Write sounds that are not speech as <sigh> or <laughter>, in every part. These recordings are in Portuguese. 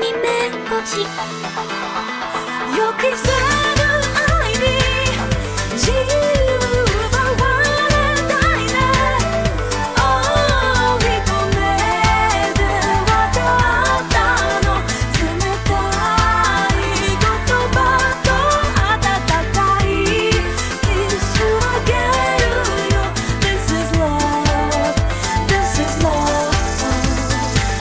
に目落ちよくぞ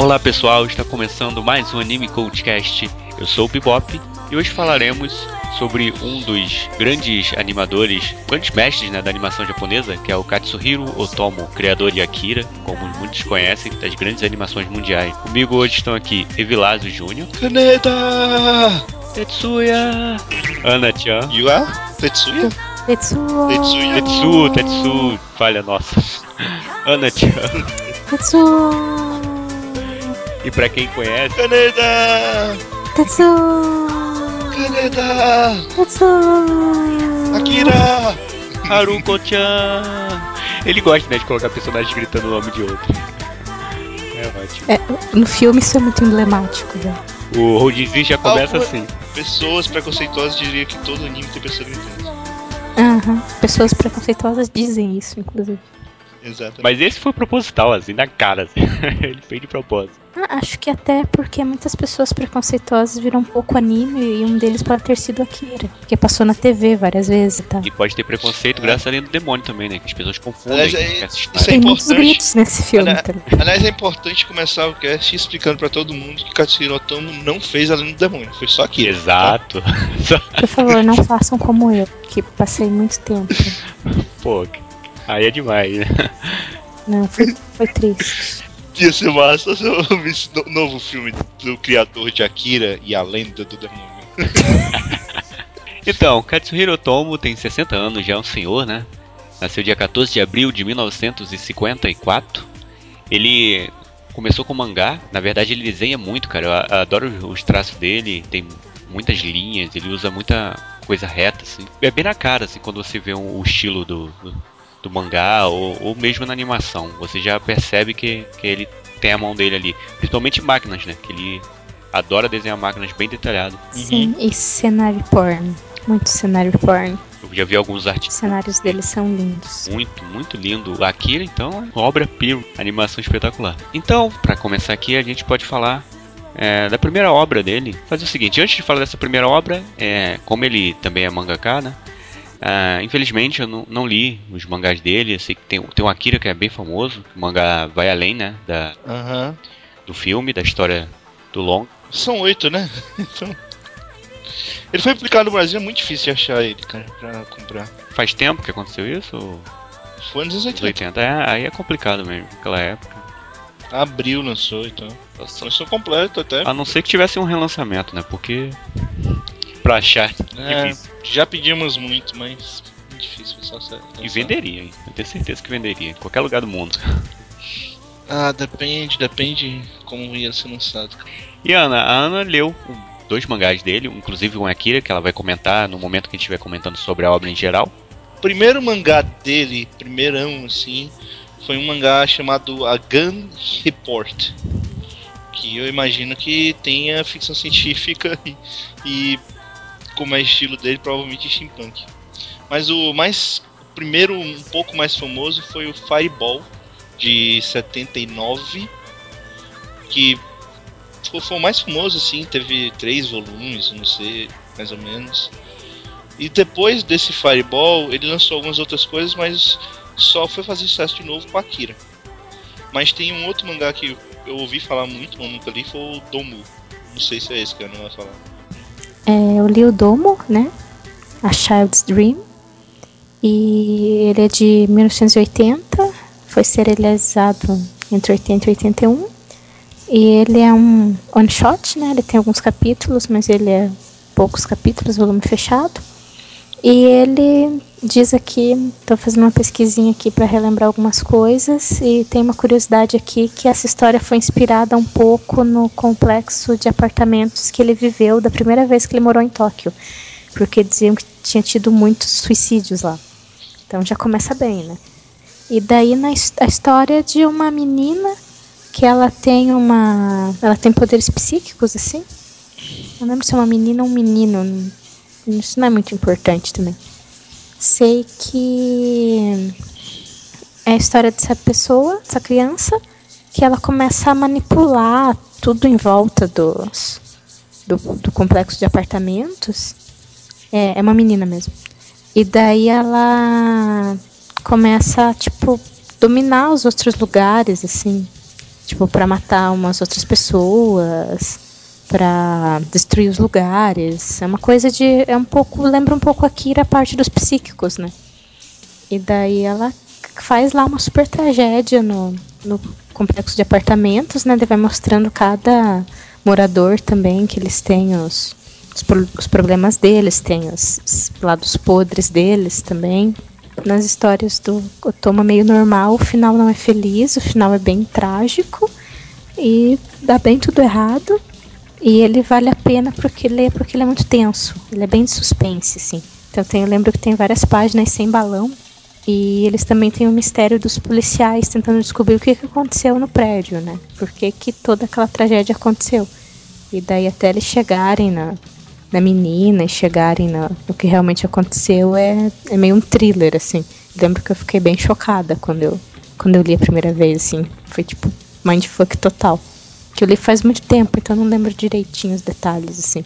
Olá pessoal, está começando mais um Anime Coachcast. Eu sou o Bebop e hoje falaremos sobre um dos grandes animadores, grandes mestres né, da animação japonesa, que é o Katsuhiro Otomo, criador de Akira, como muitos conhecem, das grandes animações mundiais. Comigo hoje estão aqui Evilásio Júnior, Kaneda! Tetsuya, Ana Chan, You are? Tetsuya? Tetsuo. Tetsuya? Tetsu, Tetsu, falha nossa, Ana Chan. Tetsuo. E pra quem conhece, Kaneda! Tetsuo. Kaneda! Tetsuo. Akira! Haruko-chan. Ele gosta né, de colocar personagens gritando o nome de outro. É ótimo. É, no filme isso é muito emblemático, né? O Rodinzinho já começa Algo- assim. Pessoas preconceituosas diriam que todo anime tem pessoa gritando. Aham. Pessoas preconceituosas dizem isso, inclusive. Exatamente. Mas esse foi proposital, assim, na cara. assim. <laughs> Ele fez de propósito. Ah, acho que até porque muitas pessoas preconceituosas viram um pouco anime e um deles pode ter sido Akira, que passou na TV várias vezes e tal. E pode ter preconceito graças à lenda do demônio também, né? Que as pessoas confundem Aliás, é- isso é Tem muitos importante. gritos nesse filme Olha- também. Aliás, é importante começar o cast explicando pra todo mundo que Katsuhiro Otomo não fez Além do Demônio. Foi só aqui. Exato. Por favor, não façam como eu, que passei muito tempo. Pô, aí é demais, né? Não, foi, foi triste. Ia ser massa se eu visse no novo filme do criador de Akira e a Lenda do Demônio. <laughs> Então, Katsuhiro Otomo tem 60 anos, já é um senhor, né? Nasceu dia 14 de abril de 1954. Ele começou com mangá, na verdade ele desenha muito, cara. Eu adoro os traços dele, tem muitas linhas, ele usa muita coisa reta, assim. É bem na cara, assim, quando você vê um- o estilo do, do, do mangá ou, ou mesmo na animação. Você já percebe que, que ele tem a mão dele ali. Principalmente máquinas, né? Que ele adora desenhar máquinas bem detalhado. Sim, e cenário porn. Muito cenário porn. Eu já vi alguns Os artigos. cenários dele são lindos. Muito, muito lindo. O Akira, então, é obra-prima, animação espetacular. Então, pra começar aqui, a gente pode falar é, da primeira obra dele. Fazer o seguinte, antes de falar dessa primeira obra, é, como ele também é mangaka, né? Ah, infelizmente eu não, não li os mangás dele. Eu sei que tem, tem um Akira que é bem famoso. O mangá vai além, né? Da, do filme, da história do Long. São oito, né? <laughs> Então. Ele foi publicado no Brasil, é muito difícil achar ele, cara, pra comprar. Faz tempo que aconteceu isso? Ou Foi nos anos nos 80. 80? É, aí é complicado mesmo, naquela época. Abril lançou, então. Lançou completo até. A não ser que tivesse um relançamento, né? Porque. Pra achar. É, já pedimos muito, mas muito difícil, só. E venderia, hein? Eu tenho certeza que venderia. Em qualquer lugar do mundo. Ah, depende, depende como ia ser lançado. E Ana, a Ana leu dois mangás dele, inclusive um Akira, que ela vai comentar no momento que a gente estiver comentando sobre a obra em geral. O primeiro mangá dele, primeirão assim, foi um mangá chamado A Gun Report. Que eu imagino que tenha ficção científica <laughs> e, e como é estilo dele, provavelmente steampunk. Mas o mais o primeiro um pouco mais famoso foi o Fireball de 79, que foi, o mais famoso assim, teve três volumes, não sei, mais ou menos. E depois desse Fireball, ele lançou algumas outras coisas, mas só foi fazer sucesso de novo com Akira. Mas tem um outro mangá que eu ouvi falar muito, mas nunca li, foi o Domu. Não sei se é esse que eu não vai falar. É, eu li o Domo, né? A Child's Dream. E ele é de 1980. Foi serializado entre 80 e 81. E ele é um one shot, né? Ele tem alguns capítulos, mas ele é poucos capítulos, volume fechado. E ele diz aqui, tô fazendo uma pesquisinha aqui para relembrar algumas coisas e tem uma curiosidade aqui que essa história foi inspirada um pouco no complexo de apartamentos que ele viveu da primeira vez que ele morou em Tóquio, porque diziam que tinha tido muitos suicídios lá. Então já começa bem, né? E daí na a história de uma menina que ela tem uma. Ela tem poderes psíquicos, assim. Não lembro se é uma menina ou um menino. Isso não é muito importante também. Sei que é a história dessa pessoa, dessa criança, que ela começa a manipular tudo em volta dos, do, do complexo de apartamentos. É, é uma menina mesmo. E daí ela começa, tipo, dominar os outros lugares, assim. Tipo, pra matar umas outras pessoas, pra destruir os lugares. É uma coisa de. É um pouco. Lembra um pouco a Kira a parte dos psíquicos, né? E daí ela faz lá uma super tragédia no, no complexo de apartamentos, né? Daí vai mostrando cada morador também que eles têm os, os, os problemas deles, tem os, os lados podres deles também. Nas histórias do Otoma meio normal, o final não é feliz, o final é bem trágico e dá bem tudo errado. E ele vale a pena porque ele, porque ele é muito tenso. Ele é bem de suspense, assim. Então tem, eu lembro que tem várias páginas sem balão. E eles também têm o mistério dos policiais tentando descobrir o que, que aconteceu no prédio, né? Por que, que toda aquela tragédia aconteceu. E daí até eles chegarem na, na menina e chegarem na, no que realmente aconteceu é, é meio um thriller, assim. Lembro que eu fiquei bem chocada quando eu, quando eu li a primeira vez, assim. Foi tipo mindfuck total. Que eu li faz muito tempo, então não lembro direitinho os detalhes, assim.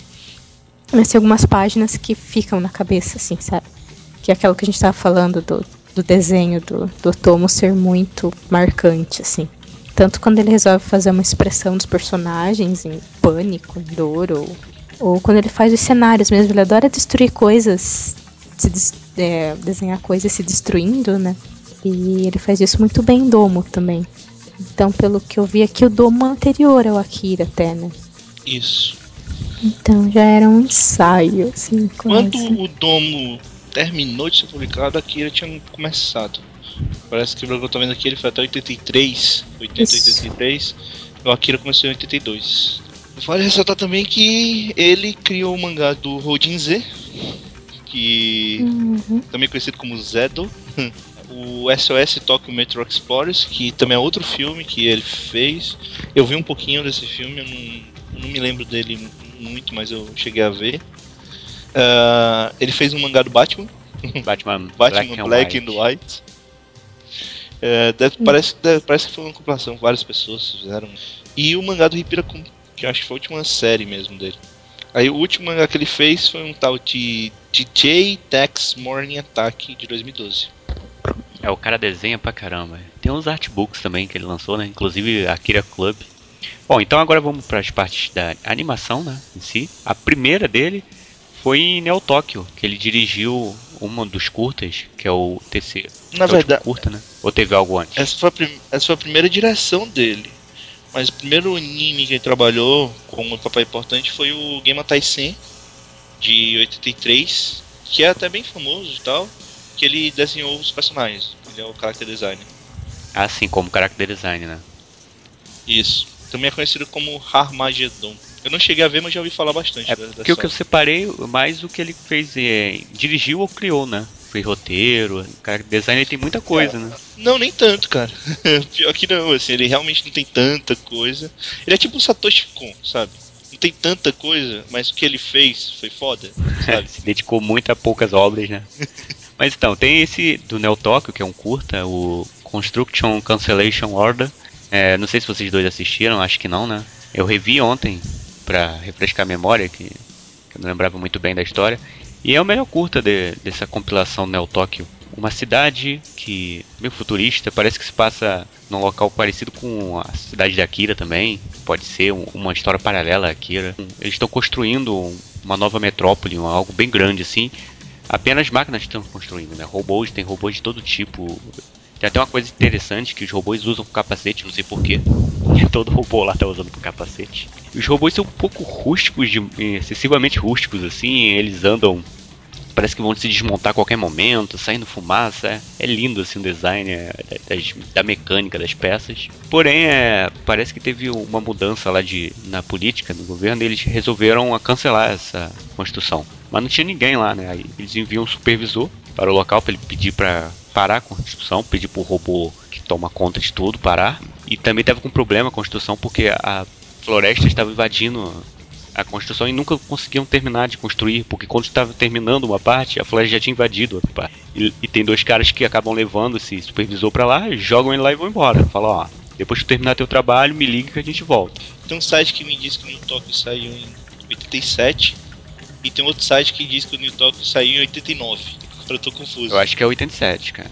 Mas tem algumas páginas que ficam na cabeça, assim, sabe? Que é aquela que a gente tava falando do, do desenho do, do Otomo ser muito marcante, assim. Tanto quando ele resolve fazer uma expressão dos personagens em pânico, em dor, ou, ou quando ele faz os cenários mesmo. Ele adora destruir coisas, se é, desenhar coisas se destruindo, né? E ele faz isso muito bem em Domo também. Então, pelo que eu vi aqui, o Domo é anterior ao Akira até, né? Isso. Então já era um ensaio, assim, Quando o Domo terminou de ser publicado, a Kira tinha começado. Parece que pelo que eu tô vendo aqui, ele foi até 83, 80, Isso. 83. E o Akira começou em 82. Vale ressaltar também que ele criou o mangá do Rodin Z, que Uhum. também conhecido como Zedo. <laughs> O SOS Tokyo Metro Explorers, que também é outro filme que ele fez. Eu vi um pouquinho desse filme, eu não, não me lembro dele muito, mas eu cheguei a ver. Ah, ele fez um mangá do Batman, Batman, <laughs> Batman Black, and White. É, deve- parece, deve- parece que foi uma compilação, várias pessoas fizeram. E o mangá do Hippirakun, que eu acho que foi a última série mesmo dele. Aí o último mangá que ele fez foi um tal de DJ Tex Morning Attack de 2012. É, o cara desenha pra caramba. Tem uns artbooks também que ele lançou, né? Inclusive Akira Club. Bom, então agora vamos para as partes da animação, né? Em si. A primeira dele foi em Neo Tóquio, que ele dirigiu uma dos curtas, que é o TC. Na é verdade, curta, né? Ou teve algo antes? essa foi, essa foi a primeira direção dele. Mas o primeiro anime que ele trabalhou com um papel importante foi o Game Taisen de 83, que é até bem famoso e tal, que ele desenhou os personagens. Ele é o character designer. Assim como character design, né? Isso. Também é conhecido como Harmageddon. Eu não cheguei a ver, mas já ouvi falar bastante É da, da porque o que eu separei mais o que ele fez é, dirigiu ou criou, né? Fez roteiro, character design tem muita coisa, né? Não, nem tanto, cara. <laughs> Pior que não, assim, ele realmente não tem tanta coisa. Ele é tipo o Satoshi Kon, sabe? Não tem tanta coisa, mas o que ele fez foi foda, <laughs> sabe? Se dedicou muito a poucas obras, né? <laughs> Mas então, tem esse do Neo Tóquio, que é um curta, o Construction Cancellation Order. É, não sei se vocês dois assistiram, acho que não, né? Eu revi ontem pra refrescar a memória, que, que eu não lembrava muito bem da história. E é o melhor curta de- dessa compilação Neo Tóquio. Uma cidade que meio futurista, parece que se passa num local parecido com a cidade de Akira também. Pode ser um- uma história paralela a Akira. Eles estão construindo um- uma nova metrópole, algo bem grande assim. Apenas máquinas estão construindo, né? Robôs, tem robôs de todo tipo. Tem até uma coisa interessante que os robôs usam capacete, não sei porquê. <laughs> Todo robô lá tá usando com capacete. Os robôs são um pouco rústicos, de, excessivamente rústicos, assim. Eles andam. Parece que vão se desmontar a qualquer momento, saindo fumaça. É, é lindo assim o design é, das- da mecânica das peças. Porém, é, parece que teve uma mudança lá de, na política do governo e eles resolveram cancelar essa construção. Mas não tinha ninguém lá, né? Aí eles enviam um supervisor para o local para ele pedir para parar a construção, pedir para o robô que toma conta de tudo parar. e também tava com problema a construção porque a floresta estava invadindo a construção e nunca conseguiam terminar de construir, porque quando estava terminando uma parte, a floresta já tinha invadido outra parte. E, e tem dois caras que acabam levando esse supervisor pra lá, jogam ele lá e vão embora. Fala, ó, depois que terminar teu trabalho, me liga que a gente volta. Tem um site que me diz que o New Tokyo saiu em 87 e tem outro site que diz que o New Tokyo saiu em 89. Agora eu tô confuso. Eu acho que é 87, cara.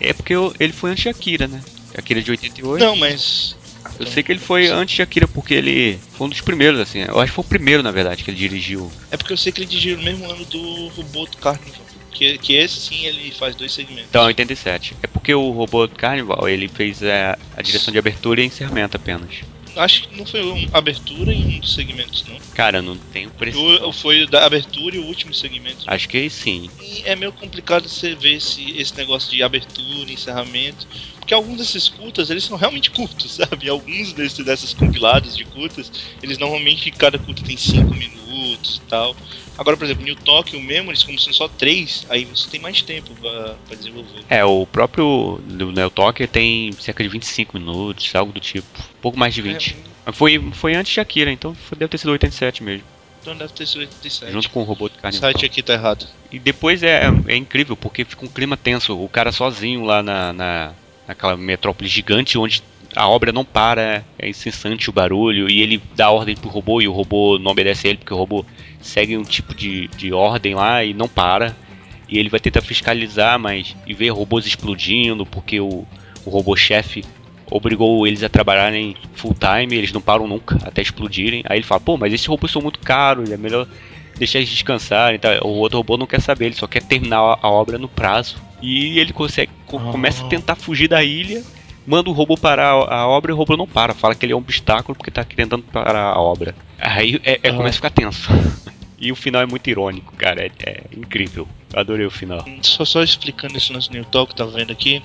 É porque eu- ele foi antes de Akira, né? Akira de 88. Não, mas Eu sei que ele foi antes de Akira porque ele foi um dos primeiros, assim. Eu acho que foi o primeiro, na verdade, que ele dirigiu. é porque eu sei que ele dirigiu no mesmo ano do Robô do Carnival. Que, que esse sim ele faz dois segmentos. Então, 87. É porque o robô Carnival, ele fez é, a direção de abertura e encerramento apenas. Acho que não foi uma abertura em um dos segmentos, não. Cara, eu não tenho precisão. O- Foi da abertura e o último segmento. Acho que sim. E é meio complicado você ver esse, esse negócio de abertura, encerramento. Porque alguns desses curtas, eles são realmente curtos, <laughs> sabe? Alguns desses, dessas compiladas de curtas, eles normalmente, cada curta tem 5 minutos e tal. Agora, por exemplo, New Tokyo Memories, como são só 3, aí você tem mais tempo pra, pra desenvolver. É, o próprio Neo Talker tem cerca de 25 minutos, algo do tipo. pouco mais de 20. Mas Foi, foi antes de Akira, então foi- deve ter sido 87 mesmo. Então deve ter sido 87. Junto com o robô do O Carnival. site aqui tá errado. E depois é, é incrível, porque fica um clima tenso. O cara sozinho lá na, na, naquela metrópole gigante onde a obra não para, é incessante o barulho, e ele dá ordem pro robô e o robô não obedece a ele, porque o robô segue um tipo de, de ordem lá e não para. E ele vai tentar fiscalizar, mas. e ver robôs explodindo, porque o, o robô-chefe obrigou eles a trabalharem full time, eles não param nunca até explodirem. Aí ele fala, pô, mas esses robôs são muito caros, é melhor deixar eles descansarem. Tá? O outro robô não quer saber, ele só quer terminar a obra no prazo. E ele consegue, co- Ah. começa a tentar fugir da ilha, manda o robô parar a a obra e o robô não para. Fala que ele é um obstáculo porque tá tentando parar a obra. Aí é, é- Ah. começa a ficar tenso. E o final é muito irônico, cara. É, é incrível. Eu adorei o final. Só, só explicando esse lance do New Talk que tá vendo aqui,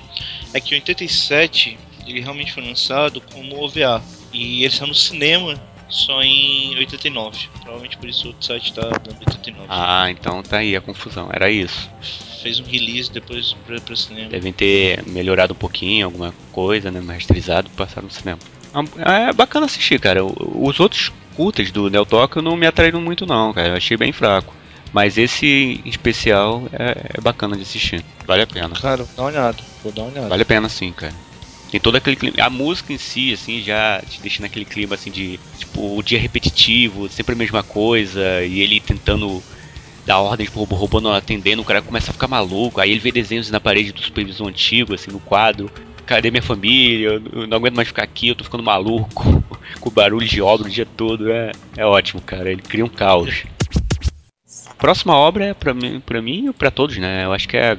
é que em 87 ele realmente foi lançado como OVA. E ele saiu no cinema só em 89. Provavelmente por isso o outro site tá dando 89. Ah, então tá aí a confusão. Era isso. Fez um release depois pra, pra cinema. Devem ter melhorado um pouquinho, alguma coisa, né? Masterizado, passaram no cinema. Ah, É bacana assistir, cara. Os outros curtas do Neo Tokyo não me atraíram muito, não, cara. Eu achei bem fraco. Mas esse em especial é, é bacana de assistir. Vale a pena. Cara, vou dar uma olhada. Vou dar uma olhada. Vale a pena sim, cara. Tem todo aquele clima. A música em si, assim, já te deixa naquele clima assim de. Tipo, o dia repetitivo, sempre a mesma coisa, e ele tentando dar ordens pro robô, o robô não atendendo, o cara começa a ficar maluco, aí ele vê desenhos na parede do supervisor antigo, assim, no quadro. Cadê minha família? Eu eu não aguento mais ficar aqui, eu tô ficando maluco, <laughs> com barulho de obra o dia todo. É, é ótimo, cara. Ele cria um caos. Próxima obra é pra mim, pra mim e pra todos, né? Eu acho que é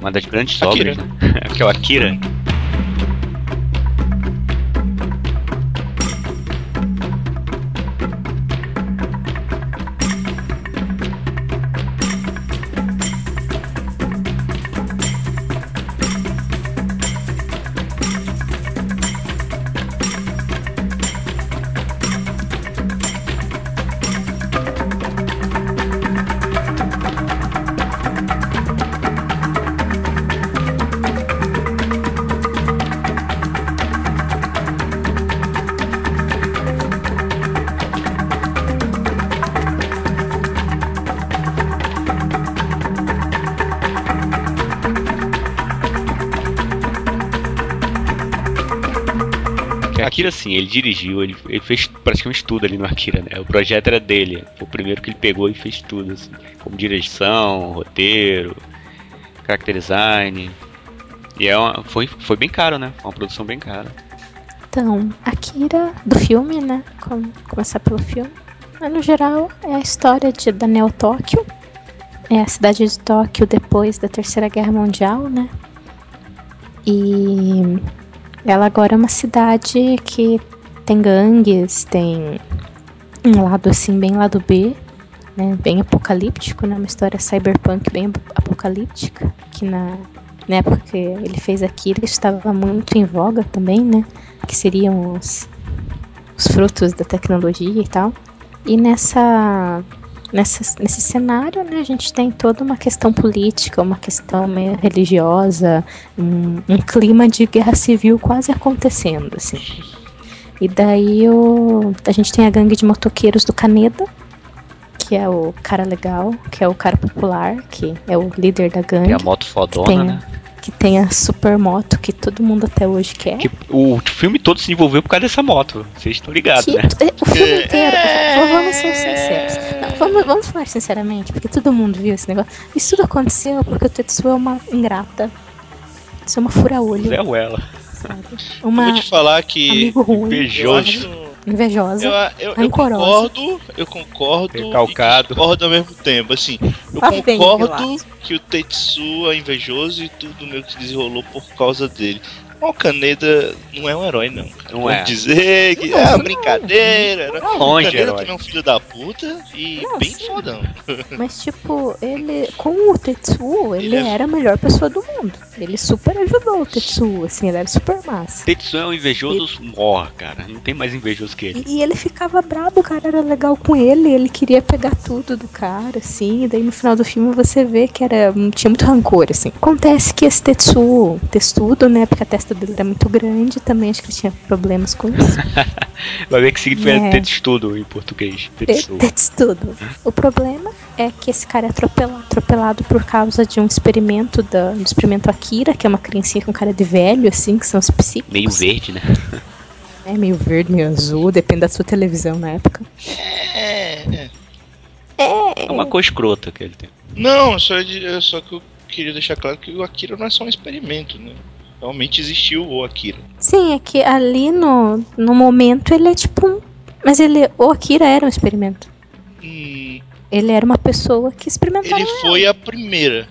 uma das grandes Akira. obras, né? <laughs> que é o Akira. Ele dirigiu, ele, ele fez praticamente tudo ali no Akira, né? O projeto era dele. Foi o primeiro que ele pegou e fez tudo, assim. Como direção, roteiro, character design. E é uma, foi, foi bem caro, né? Foi uma produção bem cara. Então, Akira, do filme, né? Com- começar pelo filme. Mas, no geral, é a história de, da Neo Tóquio. É a cidade de Tóquio depois da Terceira Guerra Mundial, né? E ela agora é uma cidade que tem gangues, tem um lado assim, bem lado B, né? Bem apocalíptico, né? Uma história cyberpunk bem ap- apocalíptica. Que na, na época que ele fez Akira estava muito em voga também, né? que seriam os, os frutos da tecnologia e tal. E nessa nessa, nesse cenário, né, a gente tem toda uma questão política, uma questão meio religiosa, um, um clima de guerra civil quase acontecendo, assim. E daí o, a gente tem a gangue de motoqueiros do Caneda, que é o cara legal, que é o cara popular, que é o líder da gangue. Tem a moto fodona, tem, né? que tem a supermoto que todo mundo até hoje quer. Que o filme todo se envolveu por causa dessa moto. Vocês estão ligados, Que- né? O filme É. inteiro. v- Vamos ser sinceros. Vamos, vamos falar sinceramente, porque todo mundo viu esse negócio. Isso tudo aconteceu porque o Tetsuo é uma ingrata. Isso é uma fura-olho, Zé Ruela. sabe? Eu Uma vou te falar que. amigo ruim, Eu Invejoso. invejosa. Eu, eu, eu concordo, eu concordo Recalcado. e discordo ao mesmo tempo, assim. Eu concordo que o Tetsu é invejoso e tudo meio que se desenrolou por causa dele. O Kaneda não é um herói, não. Cara. Não Vou é. dizer que Não, é uma não. brincadeira. né? Tá longe, o Kaneda herói. também é um filho da puta e Não, bem sim. fodão. Mas, tipo, ele. Com o Tetsuo, ele, Ele é- era a melhor pessoa do mundo. Ele super ajudou o Tetsuo, assim, ele era super massa. Tetsuo é um invejoso morra, cara. Não tem mais invejoso que ele. E, e ele ficava brabo, o cara era legal com ele, ele queria pegar tudo do cara, assim, e daí no final do filme você vê que era, tinha muito rancor, assim. Acontece que esse Tetsuo, testudo, né, porque a testa dele era muito grande, também acho que ele tinha problemas com isso. <laughs> Vai ver que significa É. Tetsudo em português. <laughs> Testudo. O problema é que esse cara é atropelado, atropelado por causa de um experimento da, do experimento Akira, que é uma criancinha com cara de velho, assim, que são os psíquicos. Meio verde, né? É meio verde, meio azul, depende da sua televisão na época. É, é. É uma cor escrota que ele tem. Não, só, só que eu queria deixar claro que o Akira não é só um experimento, né? Realmente existiu o Akira. Sim, é que ali no, no momento ele é tipo um. Mas ele. O Akira era um experimento. Hum, Ele era uma pessoa que experimentava. ele foi a primeira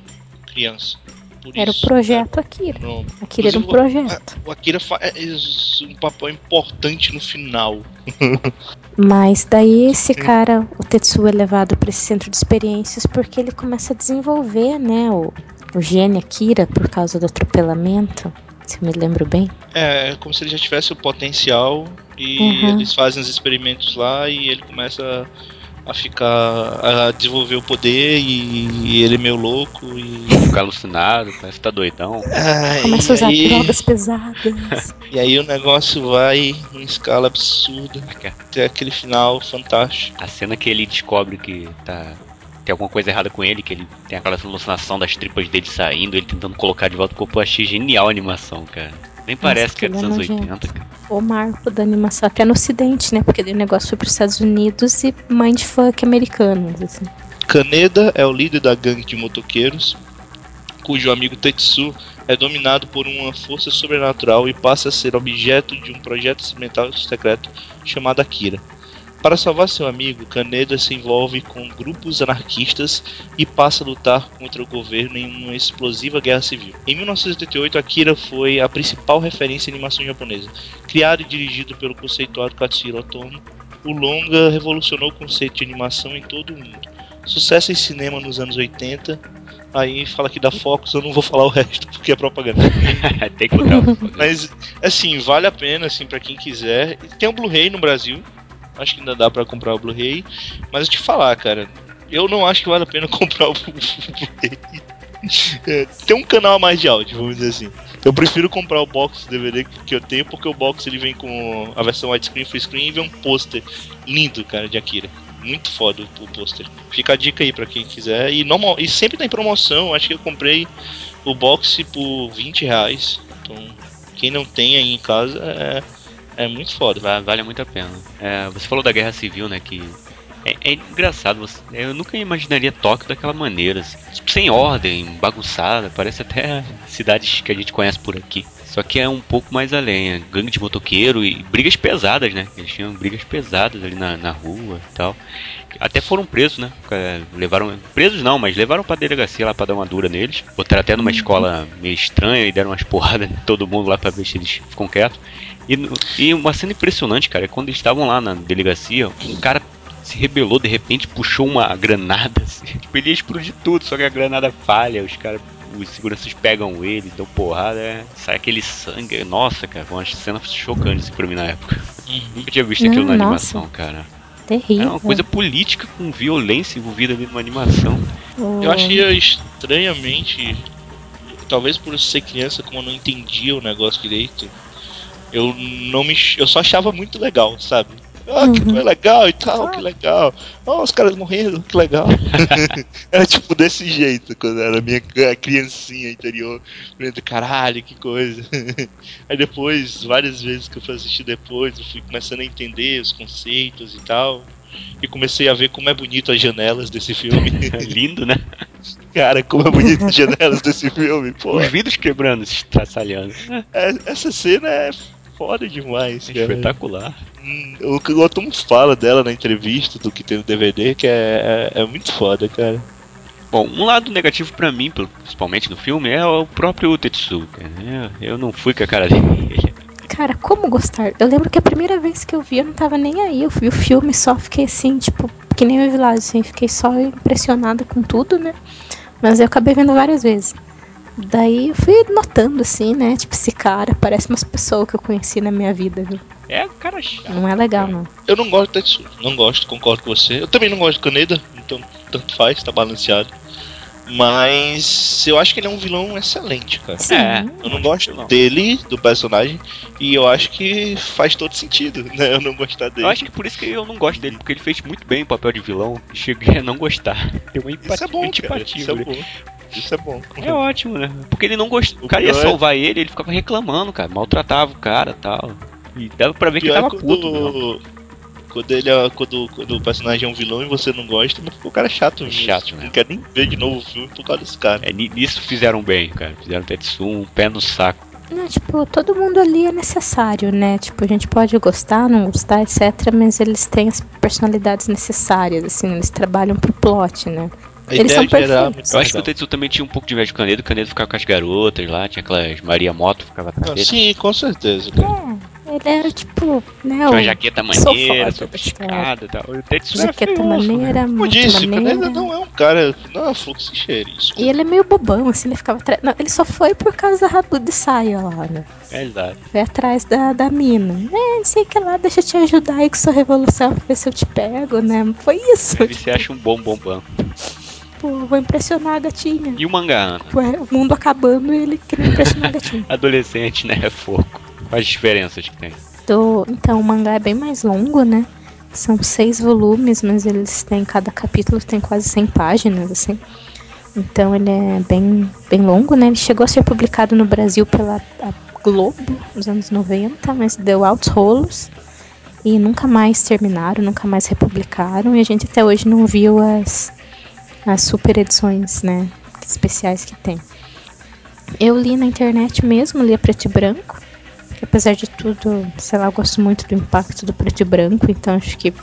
criança. Por Era o isso, projeto Akira. é, no- Akira era um projeto. O Akira faz um papel importante no final. <laughs> Mas daí esse cara, o Tetsuo, é levado para esse centro de experiências porque ele começa a desenvolver, né, o, o gene Akira por causa do atropelamento. Se eu me lembro bem. É, é como se ele já tivesse o potencial e Uhum. eles fazem os experimentos lá e ele começa a ficar a desenvolver o poder e, e ele é meio louco e Fica alucinado, parece que tá doidão. Ai, Começa a usar aí, drogas pesadas. <laughs> e aí o negócio vai em escala absurda até aquele final fantástico. A cena que ele descobre que tá. Tem alguma coisa errada com ele, que ele tem aquela alucinação das tripas dele saindo, ele tentando colocar de volta o corpo. Eu achei genial a animação, cara. Nem parece que é dos é anos nojento. 80, cara. o marco da animação, até no ocidente, né? Porque o negócio foi para os Estados Unidos e mindfuck americanos, assim. Kaneda é o líder da gangue de motoqueiros, cujo amigo Tetsu é dominado por uma força sobrenatural e passa a ser objeto de um projeto experimental secreto chamado Akira. Para salvar seu amigo, Kaneda se envolve com grupos anarquistas e passa a lutar contra o governo em uma explosiva guerra civil. Em 1988, Akira foi a principal referência em animação japonesa. Criado e dirigido pelo conceituado Katsuhiro Otomo, o longa revolucionou o conceito de animação em todo o mundo. Sucesso em cinema nos anos 80. Aí fala aqui da Fox, eu não vou falar o resto porque é propaganda. <laughs> tem que botar. Mas assim, vale a pena assim para quem quiser. Tem um Blu-ray no Brasil. Acho que ainda dá pra comprar o Blu-ray, mas eu te falar, cara, eu não acho que vale a pena <laughs> comprar o Blu-ray. É, tem um canal a mais de áudio, vamos dizer assim. Eu prefiro comprar o box DVD que eu tenho, porque o box ele vem com a versão widescreen, full screen e vem um pôster lindo, cara, de Akira. Muito foda o pôster. Fica a dica aí pra quem quiser. E, normal, e sempre tá em promoção. Acho que eu comprei o box por 20 reais. Então, quem não tem aí em casa é, é muito foda. Va- Vale muito a pena. É, você falou da guerra civil, né? Que é, é engraçado. Você, eu nunca imaginaria Tóquio daquela maneira, assim, tipo, sem ordem, bagunçada. Parece até <laughs> cidades que a gente conhece por aqui. Só que é um pouco mais além. É gangue de motoqueiro e brigas pesadas, né? Eles tinham brigas pesadas ali na, na rua e tal. Até foram presos, né? É, Levaram. Presos não, mas levaram pra delegacia lá pra dar uma dura neles. Botaram até numa escola meio estranha e deram umas porradas em todo mundo lá pra ver se eles ficam quietos. E, e uma cena impressionante, cara, é quando eles estavam lá na delegacia, um cara se rebelou, de repente puxou uma granada, <laughs> assim, tipo, ele ia explodir tudo, só que a granada falha, os caras, os seguranças pegam ele, dão porrada, é, sai aquele sangue, nossa, cara, foi uma cena chocante assim, pra mim na época. Nunca tinha visto Não, aquilo na nossa. animação, cara. Terrível. É uma coisa política com violência envolvida ali numa animação. Eu achei estranhamente, talvez por ser criança, como eu não entendia o negócio direito, eu não me, eu só achava muito legal, sabe? Ah, que Uhum. coisa legal e tal, que legal. Oh, os caras morrendo, que legal. <laughs> era tipo desse jeito quando era minha criancinha interior. Falando, caralho, que coisa. <laughs> Aí depois, várias vezes que eu fui assistir depois, eu fui começando a entender os conceitos e tal. E comecei a ver como é bonito as janelas desse filme. <laughs> Lindo, né? Cara, como é bonito as janelas desse filme, pô. Os vidros quebrando, se estraçalhando. É- Essa cena é foda demais, É cara. espetacular. O que o Tom fala dela na entrevista do que tem no DVD, que é, é, é muito foda, cara. Bom, um lado negativo pra mim, principalmente no filme, é o próprio Tetsuo. cara. Eu, não fui com a cara dele. <laughs> Cara, como gostar? Eu lembro que a primeira vez que eu vi, eu não tava nem aí. Eu vi o filme só fiquei assim, tipo, que nem o Evilásio, assim, fiquei só impressionada com tudo, né? Mas eu acabei vendo várias vezes. Daí eu fui notando, assim, né? Tipo, esse cara parece umas pessoas que eu conheci na minha vida, viu? É, cara chato. Não é legal, não. Eu não gosto do Tetsuo, não gosto, concordo com você. Eu também não gosto do Kaneda, então tanto faz, tá balanceado. Mas eu acho que ele é um vilão excelente, cara. Sim. É. Eu não gosto Não. dele, do personagem, e eu acho que faz todo sentido, <laughs> né? Eu não gostar dele. Eu acho que por isso que eu não gosto dele, porque ele fez muito bem o papel de vilão e <laughs> cheguei a não gostar. Tem uma Isso é empatia, bom, cara. antipatia. Isso é bom. Isso é bom. É ótimo, né? Porque ele não gostou. O cara ia é- salvar ele, ele ficava reclamando, cara. Maltratava o cara e tal. E dava pra ver que ele é tava puto. né? quando, quando ele é, quando, quando o personagem é um vilão e você não gosta, mas o cara é chato mesmo. Chato Não mesmo. quer nem ver de novo o filme por causa desse cara. É, ni- nisso fizeram bem, cara. Fizeram Tetsuo um pé no saco. Não, tipo, todo mundo ali é necessário, né? Tipo, a gente pode gostar, não gostar, etc. Mas eles têm as personalidades necessárias, assim, eles trabalham pro plot, né? A Eles ideia são geral é perfeitos. muito Eu acho que o. Tetsuo também tinha um pouco de inveja de Canedo. O Canedo ficava com as garotas lá, tinha aquelas Maria Moto, ficava atrás Ah, dele. Sim, com certeza, cara. É, ele era tipo, né? Tinha uma jaqueta maneira, sofisticada e tal. O Tetsuo era Jaqueta feioso, né? maneira, Como moto disse, o. Kaneda não é um cara. Não é fluxo de isso. E ele é meio bobão, assim, ele ficava atrás. Não, ele só foi por causa da Rabu de saia lá, né? É verdade. Foi atrás da, da mina. É, não sei o que lá, deixa eu te ajudar aí com sua revolução pra ver se eu te pego, né? Foi isso. Ele se acha um bom bombão. Tipo, vou impressionar a gatinha. E o mangá, Ana? Ué, o mundo acabando e ele queria impressionar a gatinha. <laughs> Adolescente, né? É foco. Quais as diferenças que tem? Do- então, o mangá é bem mais longo, né? São seis volumes, mas eles têm, cada capítulo tem quase 100 páginas, assim. Então ele é bem, bem longo, né? Ele chegou a ser publicado no Brasil pela Globo nos anos 90, mas deu altos rolos. E nunca mais terminaram, nunca mais republicaram. E a gente até hoje não viu as, as super edições, né? Especiais que tem. Eu li na internet mesmo, li a preto e branco. que apesar de tudo, sei lá, eu gosto muito do impacto do preto e branco, então acho que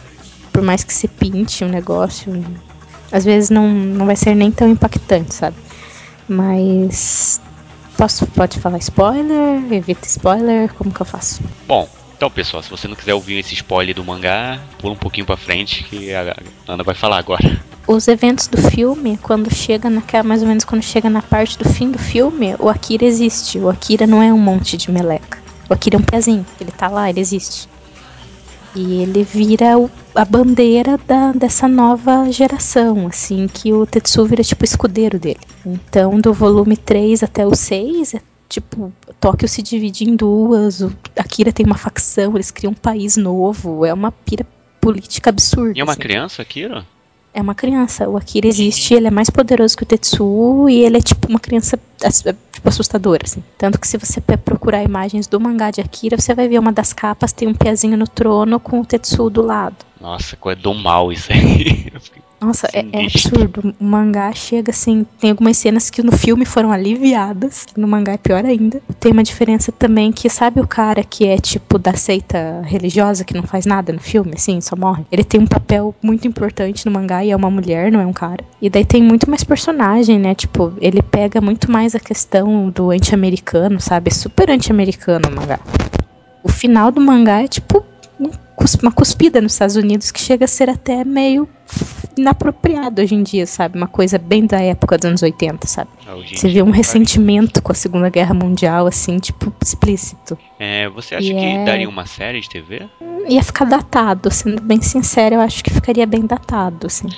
por mais que se pinte um negócio, às vezes não, não vai ser nem tão impactante, sabe? Mas posso pode falar spoiler, evita spoiler, como que eu faço? Bom, então pessoal, se você não quiser ouvir esse spoiler do mangá, pula um pouquinho pra frente que a Ana vai falar agora. Os eventos do filme, quando chega naquela, mais ou menos quando chega na parte do fim do filme, o Akira existe. O Akira não é um monte de meleca. O Akira é um pezinho, ele tá lá, ele existe. E ele vira o- a bandeira da, dessa nova geração, assim, que o Tetsu vira tipo escudeiro dele. Então, do volume 3 até o 6, é tipo, Tóquio se divide em duas, o Akira tem uma facção, eles criam um país novo, é uma pira política absurda. E é uma assim. criança, Akira? É uma criança. O Akira existe, ele é mais poderoso que o Tetsuo e ele é tipo uma criança é, tipo, assustadora, assim. Tanto que se você procurar imagens do mangá de Akira, você vai ver uma das capas tem um pezinho no trono com o Tetsuo do lado. Nossa, é do mal isso aí. <laughs> Nossa, é, é Sinistro. absurdo. O mangá chega assim. Tem algumas cenas que no filme foram aliviadas. No mangá é pior ainda. Tem uma diferença também que, sabe o cara que é tipo da seita religiosa que não faz nada no filme, assim, só morre? Ele tem um papel muito importante no mangá e é uma mulher, não é um cara. E daí tem muito mais personagem, né? Tipo, ele pega muito mais a questão do anti-americano, sabe? É super anti-americano o mangá. O final do mangá é tipo uma cuspida nos Estados Unidos que chega a ser até meio inapropriado hoje em dia, sabe? Uma coisa bem da época dos anos 80, sabe? Ah, Você vê um faz. ressentimento com a Segunda Guerra Mundial, assim, tipo, explícito. É, você acha E que é- daria uma série de TV? ia ficar datado, sendo bem sincero, eu acho que ficaria bem datado, assim.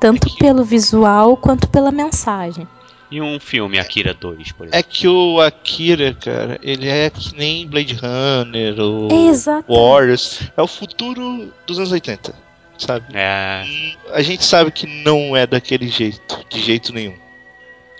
Tanto pelo visual quanto pela mensagem. E um filme, Akira 2, por exemplo. É que o Akira, cara, ele é que nem Blade Runner ou É exato. Warriors. É o futuro dos anos 80, sabe? É, A gente sabe que não é daquele jeito, de jeito nenhum.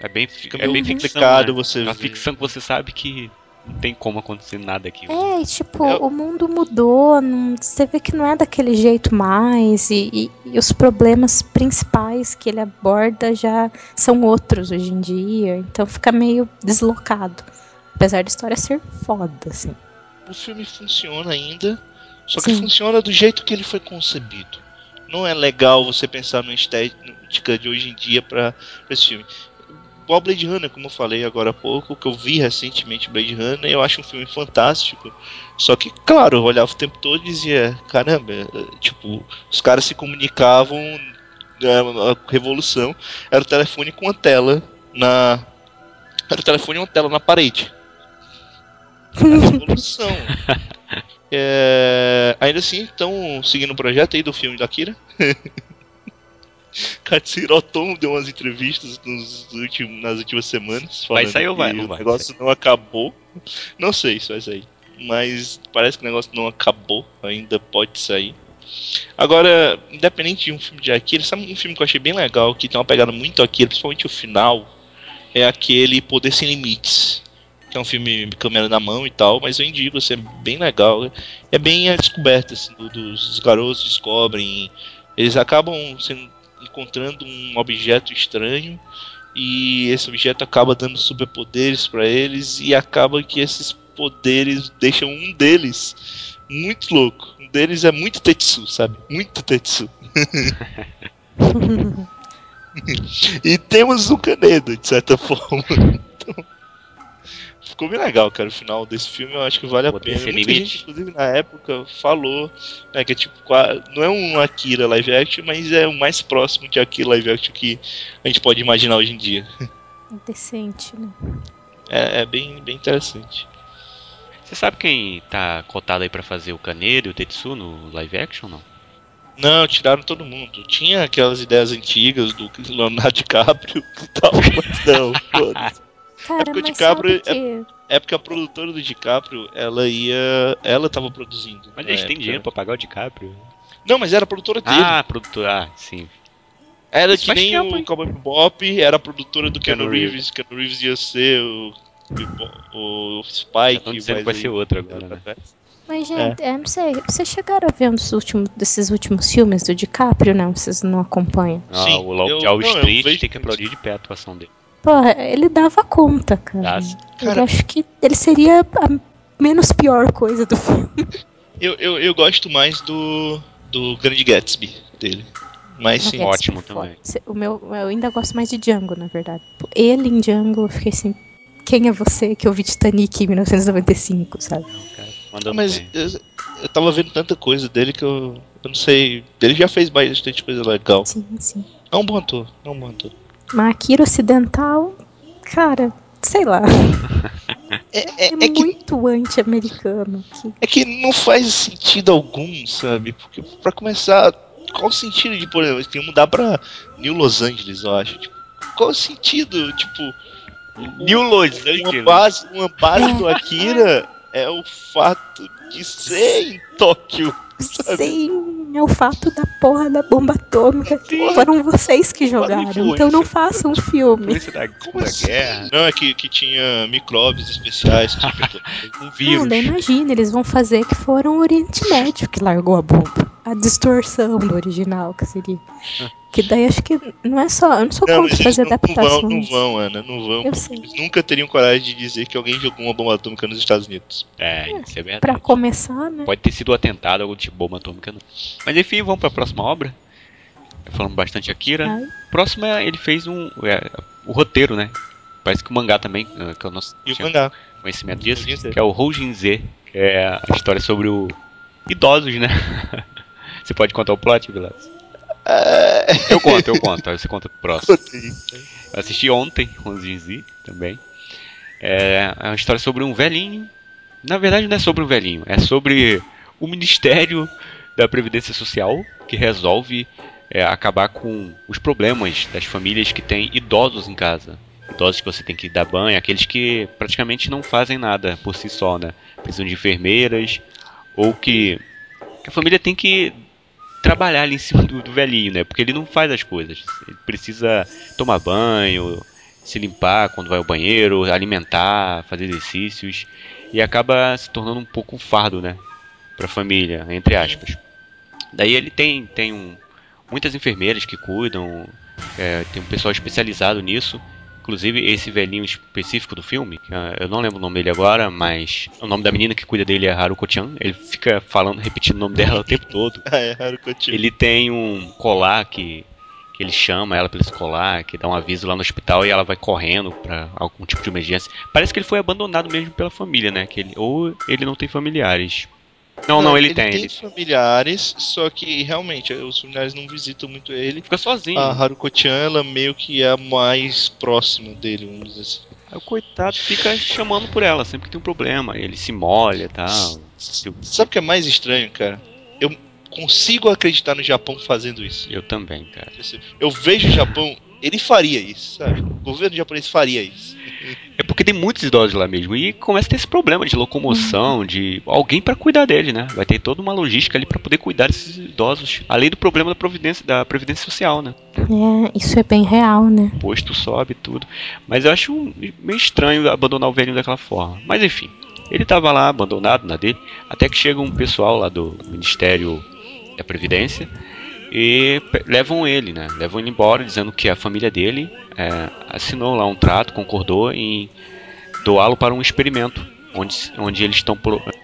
é bem, Fica é bem meio ficção, complicado né? você É uma ficção que você sabe que não tem como acontecer nada aqui. É, e tipo, Eu- o mundo mudou, não- você vê que não é daquele jeito mais, e, e- e os problemas principais que ele aborda já são outros hoje em dia, então fica meio deslocado. Apesar da história ser foda, assim. O filme funciona ainda, só que Sim. funciona do jeito que ele foi concebido. Não é legal você pensar no estética de hoje em dia pra esse filme. Igual Blade Runner, como eu falei agora há pouco, que eu vi recentemente Blade Runner, eu acho um filme fantástico. Só que, claro, eu olhava o tempo todo e dizia, caramba, eh, tipo, os caras se comunicavam, a revolução era o telefone com a tela na. Era o telefone e uma tela na parede. Era a <laughs> revolução. É, ainda assim, estão seguindo o projeto aí do filme da Akira. <laughs> <laughs> Katsuro Otomo deu umas entrevistas últimos, nas últimas semanas. Vai sair ou vai? Não O vai negócio não acabou. Não sei se vai sair. Mas parece que o negócio não acabou. Ainda pode sair. Agora, independente de um filme de Akira, sabe um filme que eu achei bem legal, que tem uma pegada muito Akira, principalmente o final, é aquele Poder Sem Limites. Que é um filme câmera na mão e tal, mas eu indico, assim, é bem legal. É bem a descoberta assim, do- dos, os garotos descobrem. Eles acabam sendo- encontrando um objeto estranho e esse objeto acaba dando superpoderes para eles e acaba que esses poderes deixam um deles muito louco. Um deles é muito Tetsu, sabe? Muito Tetsu. <laughs> <laughs> E temos o Kaneda, de certa forma. Então, <laughs> ficou bem legal, cara. O final desse filme eu acho que vale a Poder pena. Muita gente, inclusive, na época, falou né, que é tipo, não é um Akira live action, mas é o mais próximo de Akira live action que a gente pode imaginar hoje em dia. Decente, né? É, é bem, bem interessante. Você sabe quem tá cotado aí pra fazer o Kaneiro e o Tetsu no live action, não? Não, tiraram todo mundo. Tinha aquelas ideias antigas do Leonardo <laughs> DiCaprio e tal, mas não. foda-se. Cara, porque o DiCaprio sabe que... É porque a produtora do DiCaprio, ela ia. Ela tava produzindo. Mas eles têm dinheiro pra pagar o DiCaprio. Não, mas era a produtora dele. Ah, produtor. Ah, sim. era isso que nem tempo, hein? o Cowboy Bebop, era a produtora do Keanu, Reeves. Keanu Reeves ia ser o. O Spike. Estão dizendo que mas vai ser outro agora, né? Mas, gente, é, não sei, vocês chegaram a ver um dos últimos, desses últimos filmes do DiCaprio, não? Vocês não acompanham? Ah, Sim, o Wall eu- Wall Street tem que aplaudir de pé a atuação dele. Porra, ele dava conta, cara. Eu Cara- acho que ele seria a menos pior coisa do filme. Eu, eu, eu gosto mais do. Do Grande Gatsby dele. Mas sim. Gatsby ótimo é também. O meu, eu ainda gosto mais de Django, na verdade. Ele em Django, eu fiquei assim. Quem é você que eu vi Titanic em 1995, sabe? Não, cara, mandando Mas bem. eu, eu tava vendo tanta coisa dele que eu, eu não sei. Ele já fez bastante coisa legal. Sim, sim. É um bom ator, é um bom ator. Mas Akira Ocidental, cara, sei lá. <laughs> É, É, é, é que, muito anti-americano. que- é que não faz sentido algum, sabe? Porque pra começar, qual o sentido de, por exemplo, tem que mudar pra New Los Angeles, eu acho. Tipo, qual o sentido, tipo, New Los uma Angeles. base, uma base do Akira é o fato de ser em Tóquio, sabe? Sim, é o fato da porra da bomba atômica. Porra. Foram vocês que jogaram. Então não façam um filme. Da, Como da assim? guerra. Não, é que, que tinha micróbios especiais. <laughs> Um Não, vírus. daí imagina, eles vão fazer que foram o Oriente Médio que largou a bomba. A distorção do original, que seria. Que daí acho que não é só. Eu não sou Não, contra fazer não, não vão, adaptações. não vão, Ana, não vão. Eu sei. Eles nunca teriam coragem de dizer que alguém jogou uma bomba atômica nos Estados Unidos. É, isso é verdade. Pra começar, né? Pode ter sido um atentado, algum tipo de bomba atômica. Não. Mas enfim, vamos pra próxima obra. Falando bastante Akira. Ai. Próxima, ele fez um. é, o roteiro, né? Parece que o mangá também, é, que eu não E o mangá. conhecimento disso, que é o Houjin Z, que é a história sobre o idosos, né? <laughs> Você pode contar o plot, Vilas? É... Eu conto, eu conto, você conta pro próximo. Eu assisti ontem, Houjin Z também. É, é uma história sobre um velhinho. Na verdade, não é sobre um velhinho, é sobre o Ministério da Previdência Social, que resolve é, acabar com os problemas das famílias que têm idosos em casa. Idosos que você tem que dar banho, aqueles que praticamente não fazem nada por si só, né? Precisam de enfermeiras, ou que, que a família tem que trabalhar ali em cima do, do velhinho, né? Porque ele não faz as coisas. Ele precisa tomar banho, se limpar quando vai ao banheiro, alimentar, fazer exercícios e acaba se tornando um pouco um fardo, né, para a família, entre aspas. Daí ele tem tem um, muitas enfermeiras que cuidam, é, tem um pessoal especializado nisso. Inclusive esse velhinho específico do filme, ah, eu não lembro o nome dele agora, mas o nome da menina que cuida dele é Haruko-chan. Ele fica falando, repetindo o nome dela o tempo todo. Ah, <laughs> é, Haruko-chan. Ele tem um colar que, que ele chama ela pelo colar, que dá um aviso lá no hospital e ela vai correndo pra algum tipo de emergência. Parece que ele foi abandonado mesmo pela família, né? Que ele, ou ele não tem familiares. Não, não, ele, tem. Ele tem Ele familiares, só que realmente os familiares não visitam muito ele. fica sozinho. A Haruko-chan, ela meio que é a mais próxima dele, vamos dizer assim. Aí o coitado fica chamando por ela sempre que tem um problema. Ele se molha e tal. Sabe o que é mais estranho, cara? Eu consigo acreditar no Japão fazendo isso. Eu também, cara. Eu vejo o Japão, ele faria isso, sabe? O governo japonês faria isso. É porque tem muitos idosos lá mesmo. E começa a ter esse problema de locomoção, de alguém pra cuidar dele, né? Vai ter toda uma logística ali pra poder cuidar desses idosos. Além do problema da providência, da previdência social, né? É, isso é bem real, né? Posto sobe tudo. Mas eu acho meio estranho abandonar o velhinho daquela forma. Mas enfim, ele tava lá abandonado na dele, até que chega um pessoal lá do Ministério da Previdência e levam ele, né? Levam ele embora, dizendo que a família dele é, assinou lá um trato, concordou em doá-lo para um experimento, onde, onde eles estão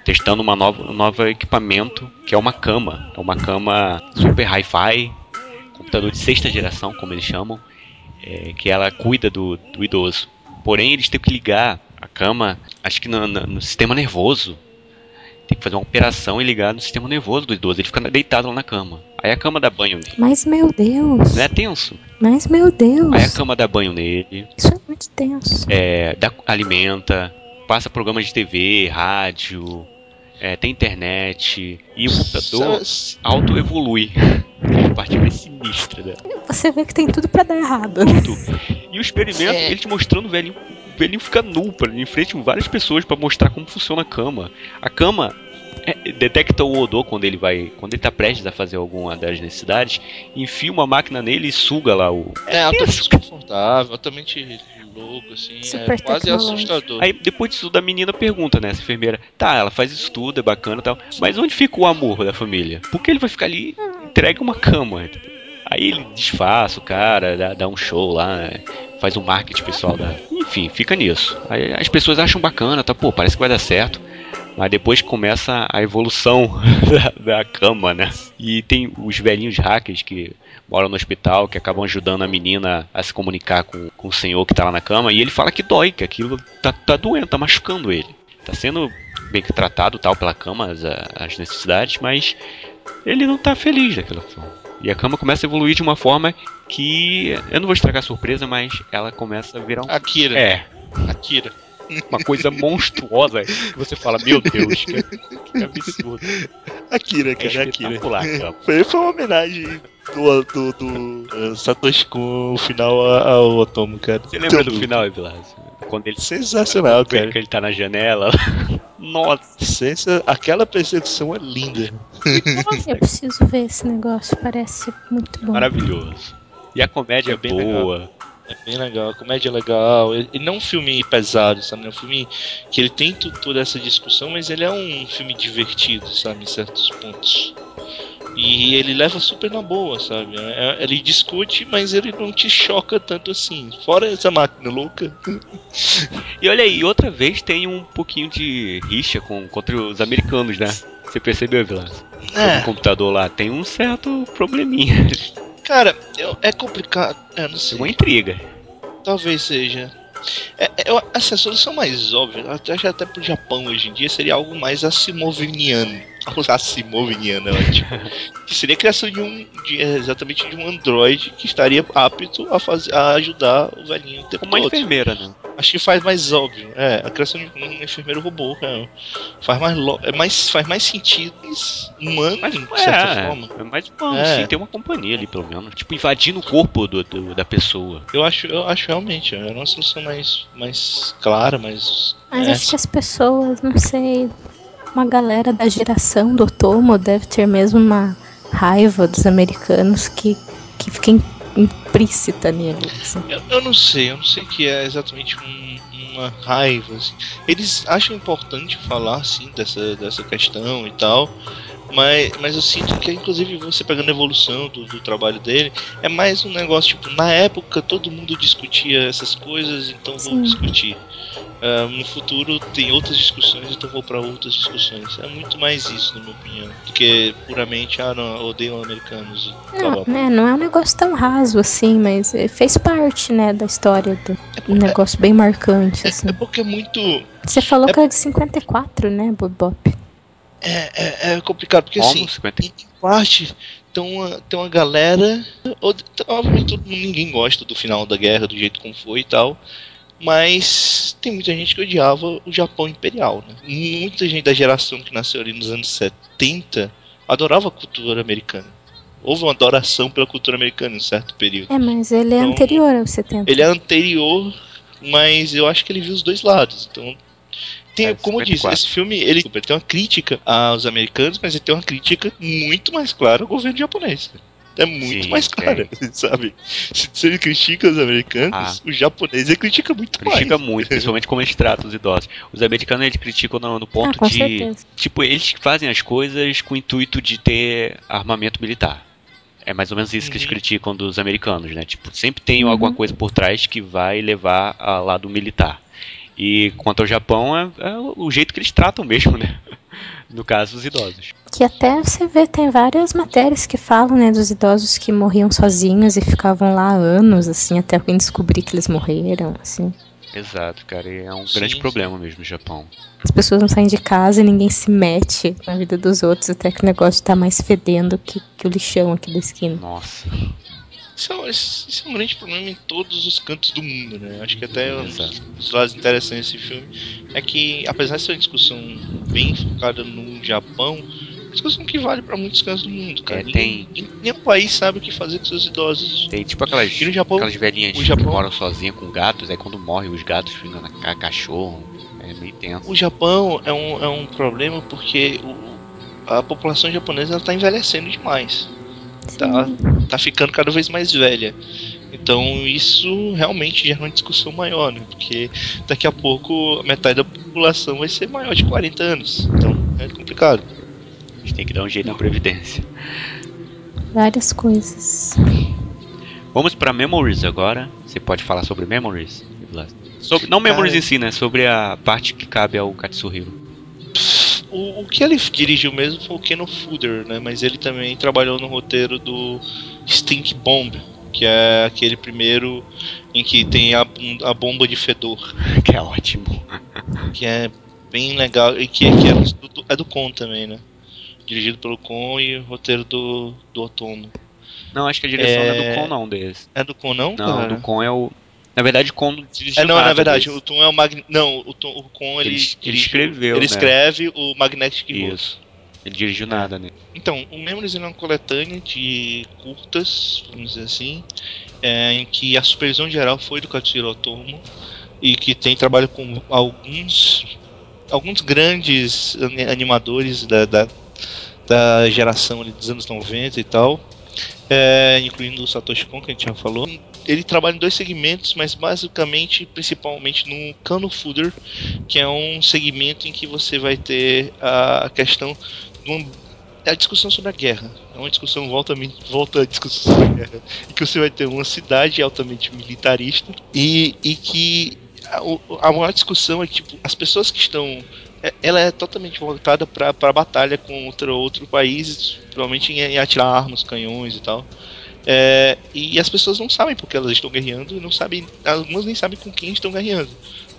testando uma nova, um novo equipamento, que é uma cama. É uma cama super hi-fi, computador de sexta geração, como eles chamam, é, que ela cuida do, do idoso. Porém, eles têm que ligar a cama, acho que no, no- no sistema nervoso. Tem que fazer uma operação e ligar no sistema nervoso do idoso. Ele fica deitado lá na cama. Aí a cama dá banho nele. Mas meu Deus! Não é tenso? Mas meu Deus! Aí a cama dá banho nele, Isso é muito tenso. é, dá- alimenta, passa programas de TV, rádio, é, tem internet. E o computador auto-evolui. <laughs> A parte mais sinistra dela. Você vê que tem tudo pra dar errado. tudo. E o experimento, É. ele te mostrando o velhinho. O velhinho fica nu, pra, em frente com várias pessoas pra mostrar como funciona a cama. A cama é, detecta o odor quando ele vai. Quando ele tá prestes a fazer alguma das necessidades, enfia uma máquina nele e suga lá o. É altamente confortável, altamente louco, assim. Super é quase assustador. Aí depois disso a menina pergunta, né, essa enfermeira, tá, ela faz isso tudo, é bacana e tal, mas onde fica o amor da família? Por que ele vai ficar ali e entrega uma cama? entendeu? Aí ele disfarça o cara, dá, dá um show lá, né, faz um marketing pessoal. Enfim, fica nisso. Aí as pessoas acham bacana, tá, pô, parece que vai dar certo. Mas depois começa a evolução <laughs> da, da cama, né? E tem os velhinhos hackers que moram no hospital, que acabam ajudando a menina a se comunicar com, com o senhor que tá lá na cama. E ele fala que dói, que aquilo tá, tá doendo, tá machucando ele. Tá sendo bem que tratado tal pela cama, as, as necessidades, mas ele não tá feliz daquela forma. E a cama começa a evoluir de uma forma que. Eu não vou estragar a surpresa, mas ela começa a virar um. Akira. É, Akira. Uma coisa monstruosa que você fala, meu Deus, que, que absurdo. Akira, É cara, Akira. espetacular, cara. Foi, foi uma homenagem do, do, do uh, Satoshi com o final a- ao Otomo, cara. Você lembra do final, Evilásio? Quando ele Sensacional, vê cara. que ele tá na janela. <laughs> Nossa, Sensa... Aquela percepção é linda. Eu preciso ver esse negócio, parece muito bom. maravilhoso. E a comédia É é bem boa. É bem legal, a comédia é legal. Ele não é um filme pesado, sabe? É um filme que ele tem toda essa discussão, mas ele é um filme divertido, sabe? Em certos pontos. E ele leva super na boa, sabe? É- Ele discute, mas ele não te choca tanto assim. Fora essa máquina louca. <laughs> E olha aí, outra vez tem um pouquinho de rixa com, contra os americanos, né? Você percebeu, Evilásio? É. O computador lá tem um certo probleminha. <laughs> Cara, eu- é complicado. É, não sei. Uma intriga. Talvez seja. É, é, eu- essa solução mais óbvia, até, até pro Japão hoje em dia, seria algo mais assimoviniano. <laughs> Asimoviana, tipo, que seria a criação de um, de, é, exatamente de um androide que estaria apto a, fazer, a ajudar o velhinho o tempo Uma todo. enfermeira, né? Acho que faz mais óbvio. É, a criação de um enfermeiro robô, cara. Faz mais, lo- é mais, faz mais sentido, humano, Mas, de certa é, forma. é mais bom, É. sim, tem uma companhia ali, pelo menos. Tipo, invadindo o corpo do, do- da pessoa. Eu acho, eu acho realmente, é uma solução mais, mais clara, mais. Mas é, acho que as pessoas, não sei, uma galera da geração do Otomo deve ter mesmo uma raiva dos americanos que, que fica im- implícita nele. assim. Eu, eu não sei, eu não sei que é exatamente um- uma raiva. assim. Eles acham importante falar assim dessa, dessa questão e tal. Mas, mas eu sinto que, inclusive, você pegando a evolução do, do trabalho dele, é mais um negócio, tipo, na época todo mundo discutia essas coisas, então vou Sim. discutir. Ah, no futuro tem outras discussões, então vou para outras discussões. É muito mais isso, na minha opinião, do que puramente, ah, não, odeio americanos. Não, né, não é um negócio tão raso assim, mas eh, fez parte, né, da história do um negócio bem marcante, assim. É porque é muito. Você falou que era de 54, né, Bob Bop? É, é, é complicado, porque Como? assim, 50... em parte tem uma, tem uma galera. ou- Obviamente todo mundo- ninguém gosta do final da guerra, do jeito como foi e tal. Mas tem muita gente que odiava o Japão imperial, né? Muita gente da geração que nasceu ali nos anos 70 adorava a cultura americana. Houve uma adoração pela cultura americana em um certo período. É, mas ele é Então, anterior aos 70. Ele é anterior, mas eu acho que ele viu os dois lados. Então, tem, É, como eu disse, 54. esse filme ele, ele tem uma crítica aos americanos, mas ele tem uma crítica muito mais clara ao governo japonês. É muito Sim, mais clara, <laughs> sabe? Se, se ele critica os americanos, Ah. o japonês ele critica muito Critica mais. muito, principalmente como eles tratam os idosos. Os americanos eles criticam no, no Ah, ponto com de. certeza. Tipo, eles fazem as coisas com o intuito de ter armamento militar. É mais ou menos isso que eles Uhum. criticam dos americanos, né? Tipo, sempre tem Uhum. alguma coisa por trás que vai levar ao lado militar. E quanto ao Japão, é, é o jeito que eles tratam mesmo, né? <laughs> No caso, os idosos. Que até você vê, tem várias matérias que falam, né, dos idosos que morriam sozinhos e ficavam lá anos, assim, até alguém descobrir que eles morreram, assim. Exato, cara. E é um Sim, grande sim. problema mesmo no Japão. As pessoas não saem de casa e ninguém se mete na vida dos outros, até que o negócio tá mais fedendo que, que o lixão aqui da esquina. Nossa. Isso é, um- isso é um grande problema em todos os cantos do mundo, né? Acho que até um Exato. dos lados interessantes desse filme é que, apesar de ser uma discussão bem focada no Japão, é uma discussão que vale pra muitos cantos do mundo, cara. É, Ninguém- Nenhum país sabe o que fazer com seus idosos. Tem tipo aquelas, E no Japão, aquelas velhinhas Japão- que moram sozinhas com gatos, aí quando morrem os gatos ficam na ca- cachorro. É meio tenso. O Japão é um, é um problema porque o- a população japonesa ela tá envelhecendo demais. Tá, tá ficando cada vez mais velha. Então isso realmente gera uma discussão maior, né? Porque daqui a pouco metade da população vai ser maior de 40 anos. Então é complicado. A gente tem que dar um jeito na previdência. Várias coisas. Vamos pra Memories agora. Você pode falar sobre Memories? Sobre, não Memories Cara. em si, né? Sobre a parte que cabe ao Katsuhiro. O, o que ele dirigiu mesmo foi o Ken Fooder, né? Mas ele também trabalhou no roteiro do Stink Bomb, que é aquele primeiro em que tem a, a bomba de fedor. <laughs> Que é ótimo. que é bem legal e que, que é, do, é do Con também, né? Dirigido pelo Con e roteiro do, do Otomo. Não, acho que a direção não é É- do Con não desse. É do Con não? Não, cara? do Con é o. Na verdade, não dirigiu É, não, nada na verdade, desse. o Tom é o Magn... Não, o, Tom, o Con ele, Ele- ele dirige- escreveu, Ele né? escreve o Magnetic Voice. Isso. Ele dirigiu nada, né? Então, o Memories é uma coletânea de curtas, vamos dizer assim, é, em que a supervisão geral foi do Katsuhiro Otomo e que tem trabalho com alguns alguns grandes ani- animadores da, da, da geração ali dos anos 90 e tal, é, incluindo o Satoshi Kon, que a gente já falou. Ele trabalha em dois segmentos, mas basicamente, principalmente no Kano Fooder, que é um segmento em que você vai ter a questão de uma a discussão sobre a guerra. É uma discussão, volta, volta a discussão sobre a guerra. E que você vai ter uma cidade altamente militarista e, e que a, a maior discussão é que tipo, as pessoas que estão. é- Ela é totalmente voltada para a batalha contra outro país, provavelmente em, em atirar armas, canhões e tal. É, e as pessoas não sabem porque elas estão guerreando, não sabem, algumas nem sabem com quem estão guerreando,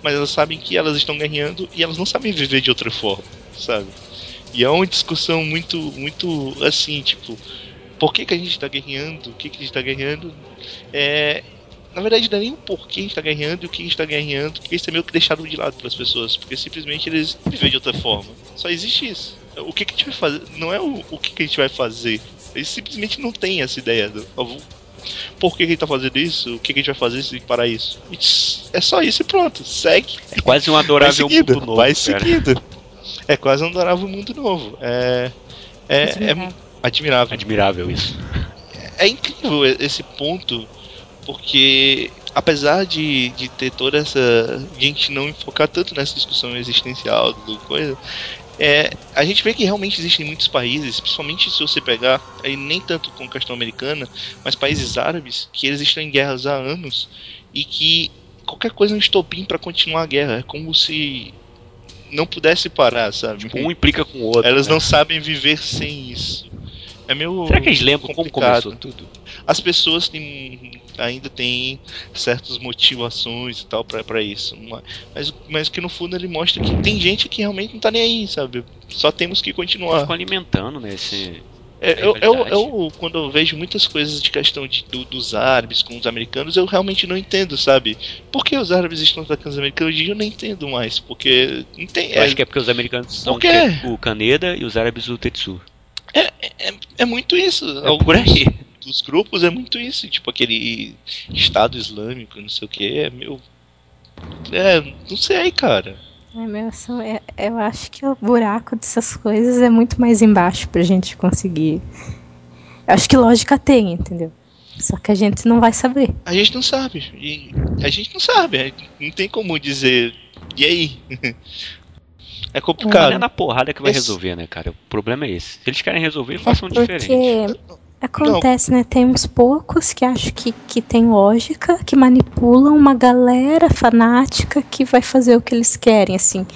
mas elas sabem que elas estão guerreando e elas não sabem viver de outra forma, sabe? E é uma discussão muito, muito assim, tipo, por que, que a gente está guerreando? O que, que a gente está guerreando? É, na verdade, não é nem o porquê a gente está guerreando e o que a gente está guerreando, porque isso é meio que deixado de lado pelas pessoas, porque simplesmente eles vivem de outra forma. Só existe isso. O que, que a gente vai fazer? Não é o, o que, que a gente vai fazer. Eles simplesmente não têm essa ideia do. Por que, que a gente tá fazendo isso? O que, que a gente vai fazer para isso? É só isso e pronto. Segue. É quase um adorável seguido, mundo novo. vai cara. seguido. É quase um adorável mundo novo. É. É, é Admirável. admirável. Admirável isso. É incrível esse ponto, porque apesar de, de ter toda essa. gente não enfocar tanto nessa discussão existencial do coisa, é, a gente vê que realmente existem muitos países, principalmente se você pegar, aí nem tanto com questão americana, mas países árabes, que eles estão em guerras há anos e que qualquer coisa é um estopim para continuar a guerra. É como se não pudesse parar, sabe? Tipo, um implica com o outro. Elas né? não sabem viver sem isso. É meio. Será que eles lembram como complicado. começou tudo? As pessoas têm, ainda têm certas motivações e tal pra pra isso. Mas, mas que no fundo ele mostra que tem gente que realmente não tá nem aí, sabe? Só temos que continuar. Ficam alimentando, né? Esse... É, eu, eu, eu, quando eu vejo muitas coisas de questão de, do- dos árabes com os americanos, eu realmente não entendo, sabe? Por que os árabes estão atacando os americanos? Eu não entendo mais, porque não tem. Eu acho que é porque os americanos são o Kaneda e os árabes o Tetsu. É, é muito isso. É por aí. dos grupos é muito isso, tipo aquele Estado Islâmico, não sei o que, é meu. É, não sei, cara. É, meu, são- é- eu acho que o buraco dessas coisas é muito mais embaixo pra gente conseguir. Eu acho que lógica tem, entendeu? Só que a gente não vai saber. A gente não sabe. E a gente não sabe. Não tem como dizer. E aí? <laughs> É Não é complicado. na porrada que vai Esse- resolver, né, cara? O problema é esse. Se eles querem resolver, façam Porque diferente. acontece, né? Tem uns poucos que acham que, que tem lógica, que manipulam uma galera fanática que vai fazer o que eles querem, assim.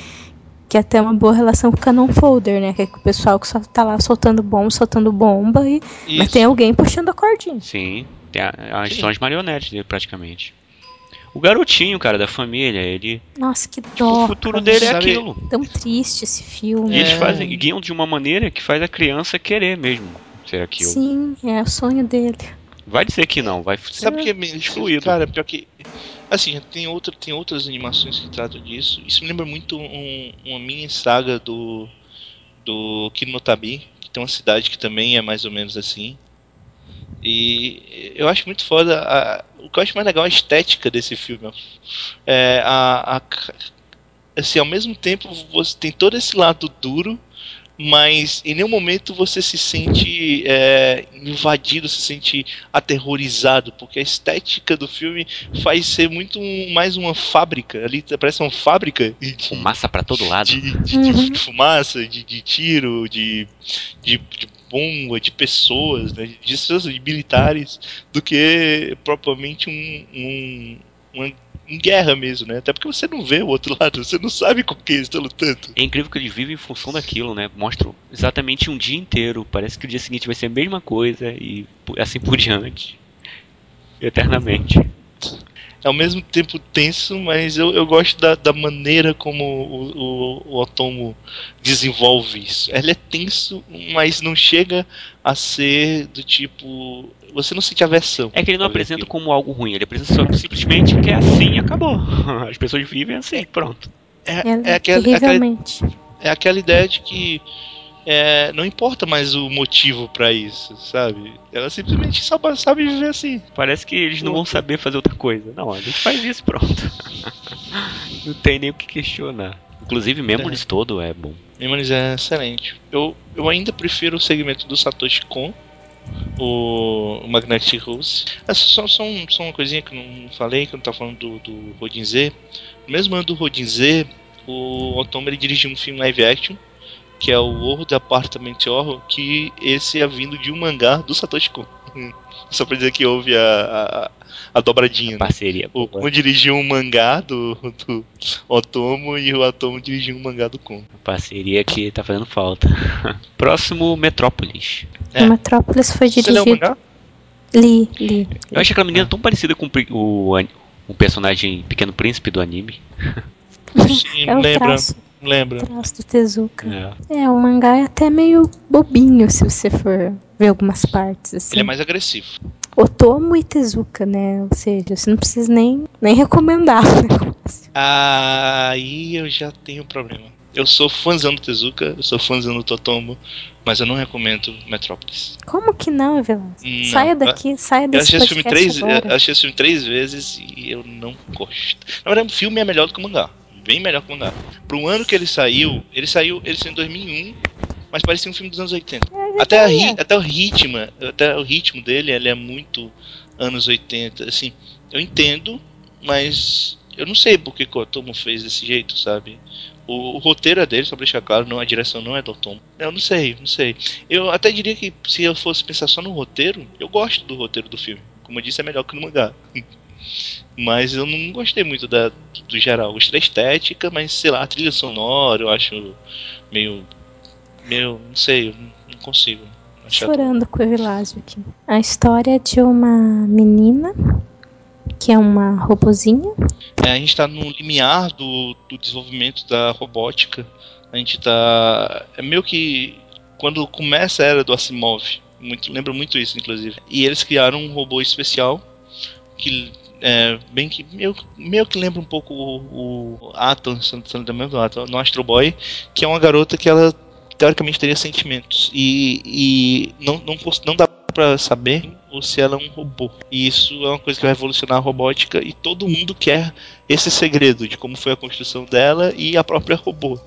Que até uma boa relação com o Canon Folder, né? Que é com o pessoal que só tá lá soltando bomba, soltando bomba, e... mas tem alguém puxando a cordinha. Sim, tem a, Sim. são as marionetes dele, praticamente. O garotinho, cara, da família, ele. Nossa, que o dó. futuro cara. dele é sabe- aquilo. Tão triste esse filme. E eles É. fazem, guiam de uma maneira que faz a criança querer mesmo ser aquilo. Sim, é o sonho dele. Vai dizer que não, vai ser Sabe o que é meio excluído. Cara, pior que. Assim, tem, outra, tem outras animações que tratam disso. Isso me lembra muito um- uma mini saga do. Do Kinotabi, que tem uma cidade que também é mais ou menos assim. E eu acho muito foda. a- o que eu acho mais legal é a estética desse filme. É, a, a- assim, ao mesmo tempo você tem todo esse lado duro, mas em nenhum momento você se sente é, invadido, se sente aterrorizado, porque a estética do filme faz ser muito um- mais uma fábrica. Ali parece uma fábrica de, fumaça pra todo lado. de, de- de Uhum. fumaça, de, de tiro, de, de, de bomba, de pessoas, né, de de militares, do que propriamente um, um, uma, guerra mesmo, né? Até porque você não vê o outro lado, você não sabe com quem eles estão lutando. É incrível que eles vivem em função daquilo, né? Mostram exatamente um dia inteiro. Parece que o dia seguinte vai ser a mesma coisa e assim por diante. Eternamente. É ao mesmo tempo tenso, mas eu, eu gosto da, da maneira como o, o, o Otomo desenvolve isso. Ele é tenso, mas não chega a ser do tipo. Você não sente aversão. É que ele não apresenta aquilo. como algo ruim, ele apresenta só simplesmente que é assim e acabou. <laughs> As pessoas vivem assim, pronto. É, É, é, aquela, é, aquela, terrivelmente. é aquela ideia de que é, não importa mais o motivo pra isso, sabe? Ela simplesmente só sabe viver assim. Parece que eles não vão saber fazer outra coisa. Não, a gente faz isso pronto. <laughs> não tem nem o que questionar. Inclusive, Memories todo é bom. Memories é excelente. Eu, eu ainda prefiro o segmento do Satoshi Kon, o Magnetic Rose. É só, só, um- só uma coisinha que eu não falei, que eu não tava falando do, do Rodin Z. No mesmo ano do Rodin Z, o Otomo ele dirigiu um filme live action, que é o World Apartment Horror, que esse é vindo de um mangá do Satoshi Kon. <laughs> Só pra dizer que houve a, a, a dobradinha. né? Parceria. O. Kon dirigiu um mangá do, do Otomo e o Otomo dirigiu um mangá do Kon. Parceria que tá fazendo falta. <laughs> Próximo, Metrópolis. É. Metrópolis foi Você leu o dirigido. mangá? Li, li. Eu acho aquela menina tão parecida com o o, o personagem Pequeno Príncipe do anime. Sim, <laughs> É lembra. traço. Lembra? traço do Tezuka. É. É, o mangá é até meio bobinho se você for ver algumas partes. Assim. Ele é mais agressivo. Otomo e Tezuka, né? Ou seja, você não precisa nem, nem recomendar <laughs> o negócio. Aí eu já tenho problema. Eu sou fãzão do Tezuka, eu sou fãzão do Totomo, mas eu não recomendo Metrópolis. Como que não? Não. Saia daqui, saia Eu desse assisti esse filme três, agora. eu assisti esse filme três vezes e eu não gosto. Na verdade, o filme é melhor do que o mangá. Bem melhor que o. Pro ano que ele saiu, ele saiu, ele saiu em 2001, mas parecia um filme dos anos 80. Até, a ri- até o ritmo, até o ritmo dele, ele é muito anos 80. Assim, eu entendo, mas eu não sei por que que o Otomo fez desse jeito, sabe? O, o roteiro é dele, só pra deixar claro, não, a direção não é do Otomo. Eu não sei, não sei. Eu até diria que se eu fosse pensar só no roteiro, eu gosto do roteiro do filme. Como eu disse, é melhor que no mangá. <laughs> Mas eu não gostei muito da, do, geral. Gostei da estética, mas sei lá, a trilha sonora eu acho meio. meio. não sei, não consigo. Chorando com o Evilásio aqui. A história é de uma menina que é uma robozinha. É, a gente está no limiar do, do desenvolvimento da robótica. A gente tá. É meio que. Quando começa a era do Asimov. Muito, lembra muito isso, inclusive. E eles criaram um robô especial. Que. É, bem que. Meio, que lembra um pouco o, o Atom, do Atom, no Astro Boy. Que é uma garota que ela. Teoricamente teria sentimentos. E, e não, não, não dá pra saber ou se ela é um robô. E isso é uma coisa que vai revolucionar a robótica e todo mundo quer esse segredo de como foi a construção dela e a própria robô.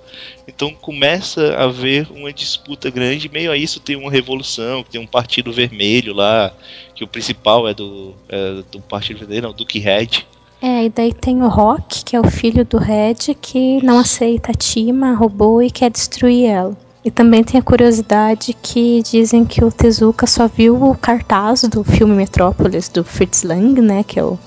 Então começa a haver uma disputa grande, meio a isso tem uma revolução, tem um partido vermelho lá, que o principal é do, é do partido vermelho, não, Duke Red. É, e daí tem o Rock, que é o filho do Red, que não aceita a Tima, a robô, e quer destruir ela. E também tem a curiosidade que dizem que o Tezuka só viu o cartaz do filme Metrópolis, do Fritz Lang, né, que é o,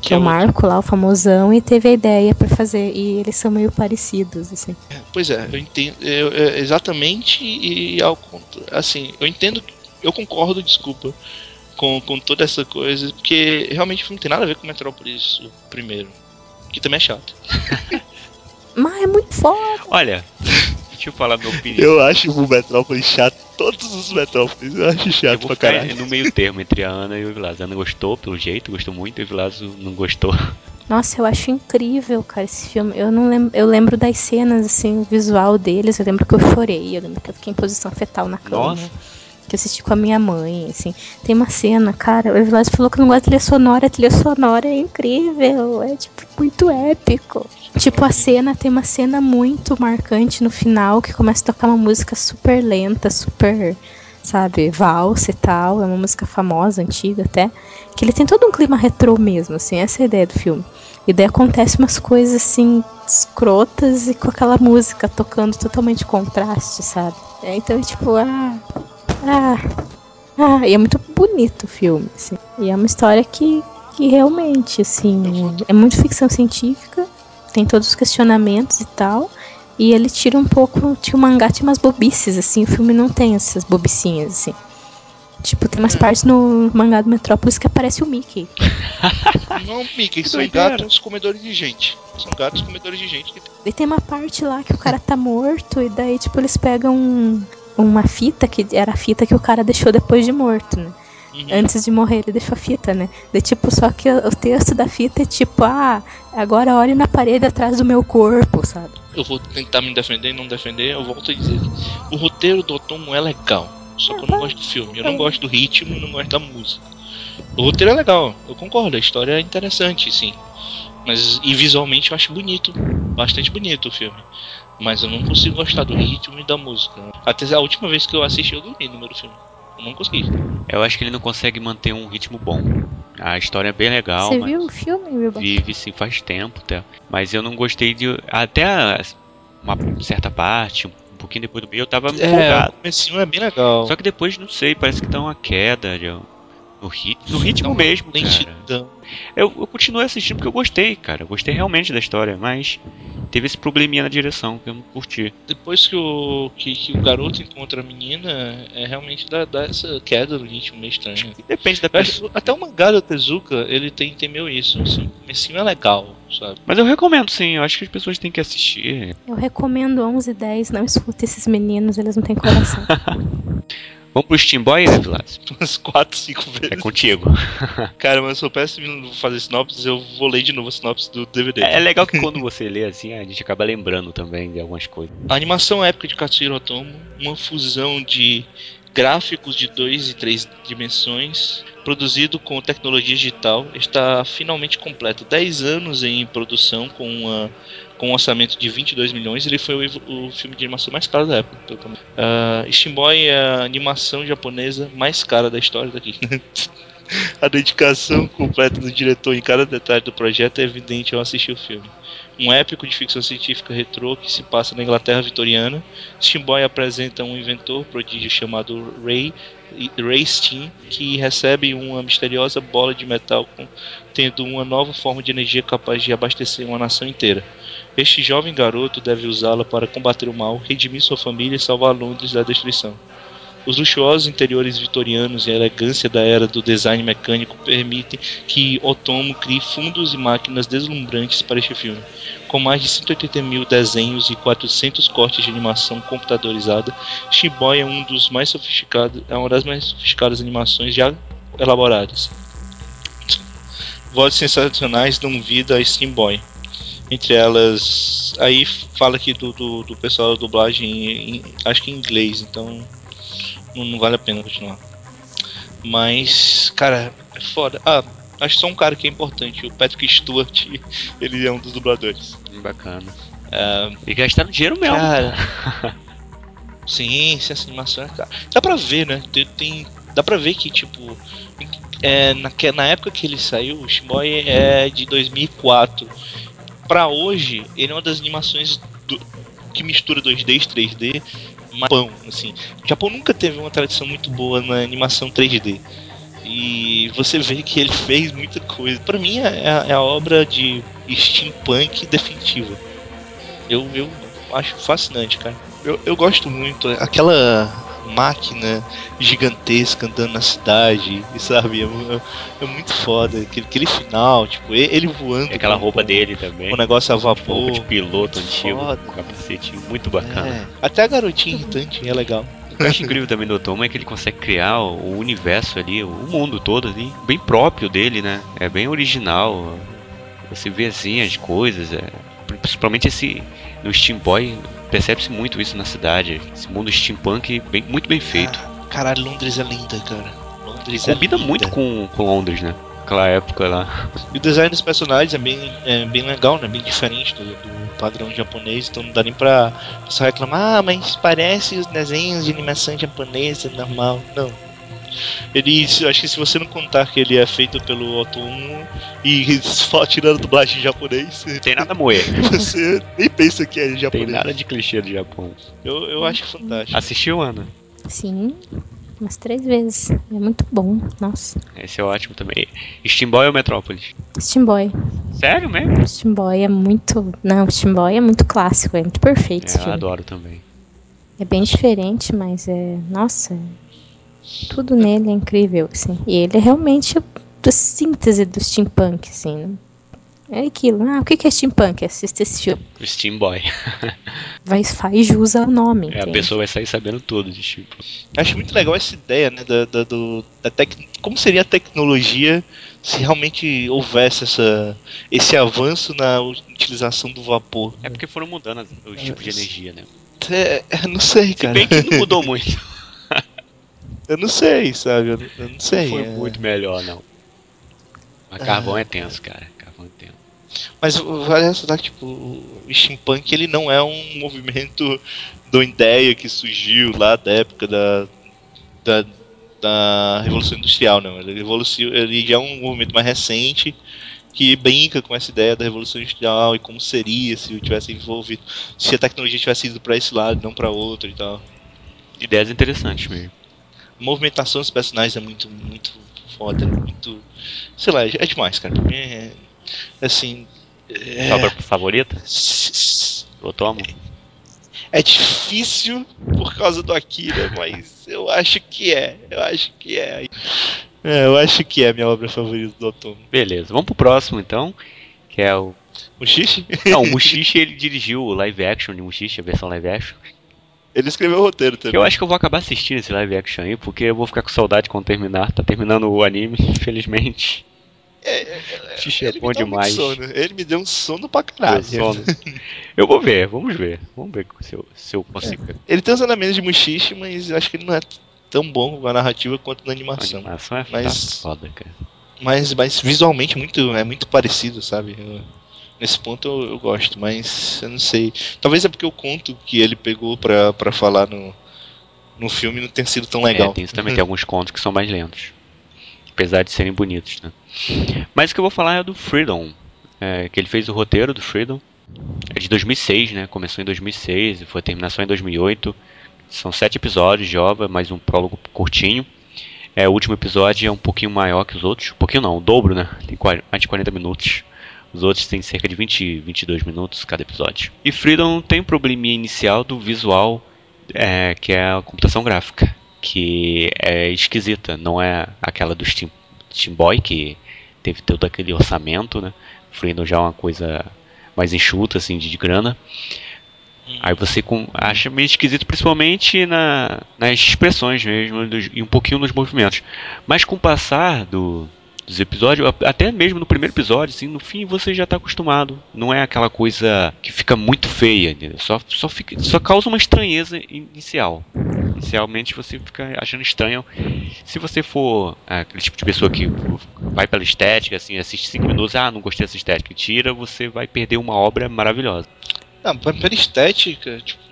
que é o o- Marco lá, o famosão, e teve a ideia pra fazer. E eles são meio parecidos, assim. Pois é, eu entendo eu- eu- exatamente e ao contra- assim, eu entendo, eu concordo, desculpa, com, com toda essa coisa, porque realmente não tem nada a ver com Metrópolis o primeiro, que também é chato. <laughs> Mas é muito foda. Olha, deixa eu falar minha opinião. Eu acho o Metrópolis chato, todos os Metrópolis eu acho Eu chato vou pra ficar caralho. no meio termo entre a Ana e o Vilazo. A Ana gostou, pelo jeito, gostou muito, e o Vilazo não gostou. Nossa, eu acho incrível, cara, esse filme. Eu não lembro, eu lembro das cenas, assim, o visual deles. Eu lembro que eu chorei, eu lembro que eu fiquei em posição fetal na cama. Nossa. Que assisti com a minha mãe, assim. Tem uma cena, cara, o Evilás falou que não gosta de trilha sonora. A trilha sonora é incrível, é, tipo, muito épico. Tipo, a cena, tem uma cena muito marcante no final, que começa a tocar uma música super lenta, super, sabe, valsa e tal. É uma música famosa, antiga até. Que ele tem todo um clima retrô mesmo, assim, essa é a ideia do filme. E daí acontece umas coisas assim, escrotas e com aquela música tocando totalmente contraste, sabe? É, então, tipo, ah. Ah. Ah, e é muito bonito o filme, assim. E é uma história que, que realmente, assim, é muito ficção científica, tem todos os questionamentos e tal. E ele tira um pouco. Tinha o mangá tinha umas bobices, assim, o filme não tem essas bobicinhas, assim. Tipo, tem umas partes no mangá do Metrópolis que aparece o Mickey. <laughs> Não, Mickey, são gatos comedores de gente. São gatos comedores de gente. que- E tem uma parte lá que o cara tá morto, e daí, tipo, eles pegam um- uma fita, que era a fita que o cara deixou depois de morto, né? Uhum. Antes de morrer, ele deixou a fita, né? De tipo, só que o texto da fita é tipo, ah, agora olhe na parede atrás do meu corpo, sabe? Eu vou tentar me defender e não defender, eu volto a dizer. O roteiro do Otomo é legal. Só que eu não gosto do filme. Eu não gosto do ritmo e não gosto da música. O roteiro é legal, eu concordo, a história é interessante, sim. Mas e visualmente eu acho bonito. Bastante bonito o filme. Mas eu não consigo gostar do ritmo e da música. Até a última vez que eu assisti eu dormi no do filme. Eu não consegui. Eu acho que ele não consegue manter um ritmo bom. A história é bem legal, Você mas viu o filme, vive sim faz tempo até. Mas eu não gostei de. Até a- uma certa parte, um pouquinho depois do meio, eu tava É, o empolgado. comecinho é bem legal. Só que depois, não sei, parece que tá uma queda. No, rit no ritmo mesmo, cara. lentidão. Eu, eu continuei assistindo porque eu gostei, cara. Eu gostei realmente da história, mas teve esse probleminha na direção que eu não curti. Depois que o, que, que o garoto encontra a menina, é realmente dá, dá essa queda no ritmo meio estranho. E depende da acho- até o mangá da Tezuka, ele tem, tem meio isso, assim, o comecinho é legal, sabe? Mas eu recomendo sim, eu acho que as pessoas têm que assistir. Eu recomendo 11 e 10, não escuta esses meninos, eles não têm coração. <laughs> Vamos pro Steam Boy, né, Vilas? <laughs> Umas 4, 5 É vezes. contigo. <laughs> Cara, mas eu sou péssimo fazer sinopses, eu vou ler de novo a sinopse do DVD. É legal que quando você lê assim, a gente acaba lembrando também de algumas coisas. A animação épica de Katsuhiro Otomo, uma fusão de gráficos de 2 e 3 dimensões, produzido com tecnologia digital, está finalmente completo. 10 anos em produção com, uma, com um orçamento de 22 milhões, ele foi o, o filme de animação mais caro da época. pelo Boy é a animação japonesa mais cara da história daqui. <laughs> A dedicação completa do diretor em cada detalhe do projeto é evidente ao assistir o filme. Um épico de ficção científica retrô que se passa na Inglaterra vitoriana. Steam Boy apresenta um inventor prodígio chamado Ray, Ray Steam, que recebe uma misteriosa bola de metal tendo uma nova forma de energia capaz de abastecer uma nação inteira. Este jovem garoto deve usá-la para combater o mal, redimir sua família e salvar Londres da destruição. Os luxuosos interiores vitorianos e a elegância da era do design mecânico permitem que Otomo crie fundos e máquinas deslumbrantes para este filme. Com mais de 180 mil desenhos e 400 cortes de animação computadorizada, Shiboy é um dos mais sofisticados, é uma das mais sofisticadas animações já elaboradas. Vozes sensacionais dão vida a Steam Boy. Entre elas, aí fala aqui do, do, do pessoal da dublagem, em- acho que em inglês, então não, não vale a pena continuar. Mas, cara, é foda. Ah, acho só um cara que é importante, o Patrick Stewart, <laughs> ele é um dos dubladores. Bacana. Ah, E gastaram dinheiro mesmo. Cara. <laughs> Sim, sim, essa animação é cara. Dá pra ver, né? Tem, tem- dá pra ver que, tipo, é, na, na época que ele saiu, o Shimoy é de 2004. Pra hoje, ele é uma das animações do- que mistura 2D e 3D. Mas, Japão, assim. O Japão nunca teve uma tradição muito boa na animação 3D. E você vê que ele fez muita coisa. Pra mim, é, a- é a obra de steampunk definitiva. Eu, eu acho fascinante, cara. Eu, eu gosto muito. Aquela máquina gigantesca andando na cidade, e <laughs> sabe? É, mu- é muito foda. Aquele, aquele final, tipo, ele voando. E aquela com- roupa dele também. O negócio a Roupa vapor. de piloto antigo, foda. com capacetinho muito bacana. É. Até a garotinha irritante é legal. O que eu acho incrível também do Otomo é que ele consegue criar o o universo ali, o mundo todo ali, bem próprio dele, né? É bem original. Você vê assim as coisas, é, principalmente esse no Steam Boy, percebe-se muito isso na cidade. Esse mundo steampunk bem, muito bem feito. Ah, caralho, Londres é linda, cara. Londres é combina linda. muito com, com Londres, né? Aquela época lá. E o design dos personagens é bem, é bem legal, né? Bem diferente do, do padrão japonês, então não dá nem pra só reclamar, ah, mas parece os desenhos de animação japonesa normal. Não. Ele, acho que se você não contar que ele é feito pelo Otomo e <laughs> só tirando dublagem em japonês, Não tem nada a moer. <laughs> você nem pensa que é Não tem japonês. nada de clichê do Japão. Eu, eu acho fantástico. Assistiu, Ana? Sim, umas três vezes. É muito bom, nossa. Esse é ótimo também. Steam Boy ou Metrópolis? Steam Boy. Sério mesmo? Steam Boy é muito. Não, Steam Boy é muito clássico, é muito perfeito esse É, eu filme. adoro também. É bem diferente, mas é. Nossa, tudo nele é incrível, assim. E ele é realmente a síntese do steampunk, assim. né? É aquilo. Ah, o que é steampunk? Assista esse filme. O Steam Boy. <laughs> Vai, faz jus ao nome. É, a pessoa vai sair sabendo tudo de tipo. Acho muito legal essa ideia, né? Da, da, do, da tec... Como seria a tecnologia se realmente houvesse essa, esse avanço na utilização do vapor? É porque foram mudando os tipos de energia, né? É, eu não sei, Se cara. bem que não mudou <laughs> muito. Eu não sei, sabe? Eu, eu não sei. Foi é. muito melhor, não. Mas carvão é tenso, cara. Carvão é tenso. Mas vale ressaltar que tipo, o steampunk ele não é um movimento do ideia que surgiu lá da época da, da, da Revolução Industrial, não. Ele, evoluciou, ele já é um movimento mais recente que brinca com essa ideia da Revolução Industrial e como seria se tivesse envolvido, se a tecnologia tivesse ido para esse lado, não para outro e tal. Ideias interessantes mesmo. Movimentação dos personagens é muito, muito foda, muito. Sei lá, é demais, cara. É. Assim. É, Sua obra favorita? Eu tomo. é difícil por causa do Akira, mas eu acho que é. Eu acho que é. É, eu acho que é a minha obra favorita do Otomo. Beleza, vamos pro próximo então. Que é o. O Xixi? Não, o <laughs> Mushishi ele dirigiu o live action de Mushishi, a versão live action. Ele escreveu o roteiro também. Eu acho que eu vou acabar assistindo esse live action aí, porque eu vou ficar com saudade quando terminar. Tá terminando o anime, infelizmente. É <laughs> Ele bom me dá muito demais. sono. Ele me deu um sono pra caralho. Sono. Eu vou ver, vamos ver. Vamos ver se eu, se eu consigo. Ele tem os elementos de Mushishi, mas eu acho que ele não é tão bom com a narrativa quanto na A animação. animação é Mas- foda, cara. Mas, mas visualmente muito, é muito parecido, sabe? Eu- nesse ponto eu, eu gosto, mas eu não sei. Talvez é porque o conto que ele pegou pra, pra falar no, no filme não tenha sido tão legal. É, tem isso também, tem alguns contos que são mais lentos. Apesar de serem bonitos, né? Mas o que eu vou falar é do Freedom. é, que ele fez o roteiro do Freedom. É de 2006, né? Começou em 2006 e foi terminar só em 2008. São sete episódios de obra, mais um prólogo curtinho. É, o último episódio é um pouquinho maior que os outros. Um pouquinho não, o dobro, né? Tem mais de 40 minutos. Os outros têm cerca de 20, 22 minutos cada episódio. E Freedom tem um probleminha inicial do visual, é, que é a computação gráfica, que é esquisita. Não é aquela do Steam, Steam Boy, que teve todo aquele orçamento, né? Freedom já é uma coisa mais enxuta, assim, de, grana. Aí você com- acha meio esquisito, principalmente na, nas expressões mesmo dos- e um pouquinho nos movimentos. Mas com o passar do, dos episódios, até mesmo no primeiro episódio, assim, no fim você já está acostumado. Não é aquela coisa que fica muito feia, entendeu? Só, só, fica, só causa uma estranheza inicial. Inicialmente você fica achando estranho. Se você for ah, aquele tipo de pessoa que vai pela estética, assim, assiste 5 minutos, ah, não gostei dessa estética, tira, você vai perder uma obra maravilhosa. Não, pela estética, tipo,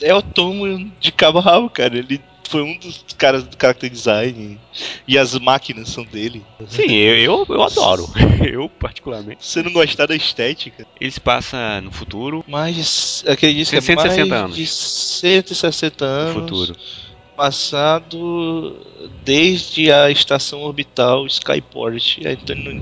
é o Tomo de cabo rabo, cara. Ele foi um dos caras do character design e as máquinas são dele. Sim, eu, eu, eu adoro. <laughs> Eu, particularmente. Se você não gostar da estética, Ele se passa no futuro, mais acredito que é 160 mais anos. de 160 no anos futuro. Passado desde a estação orbital Skyport. Então, no,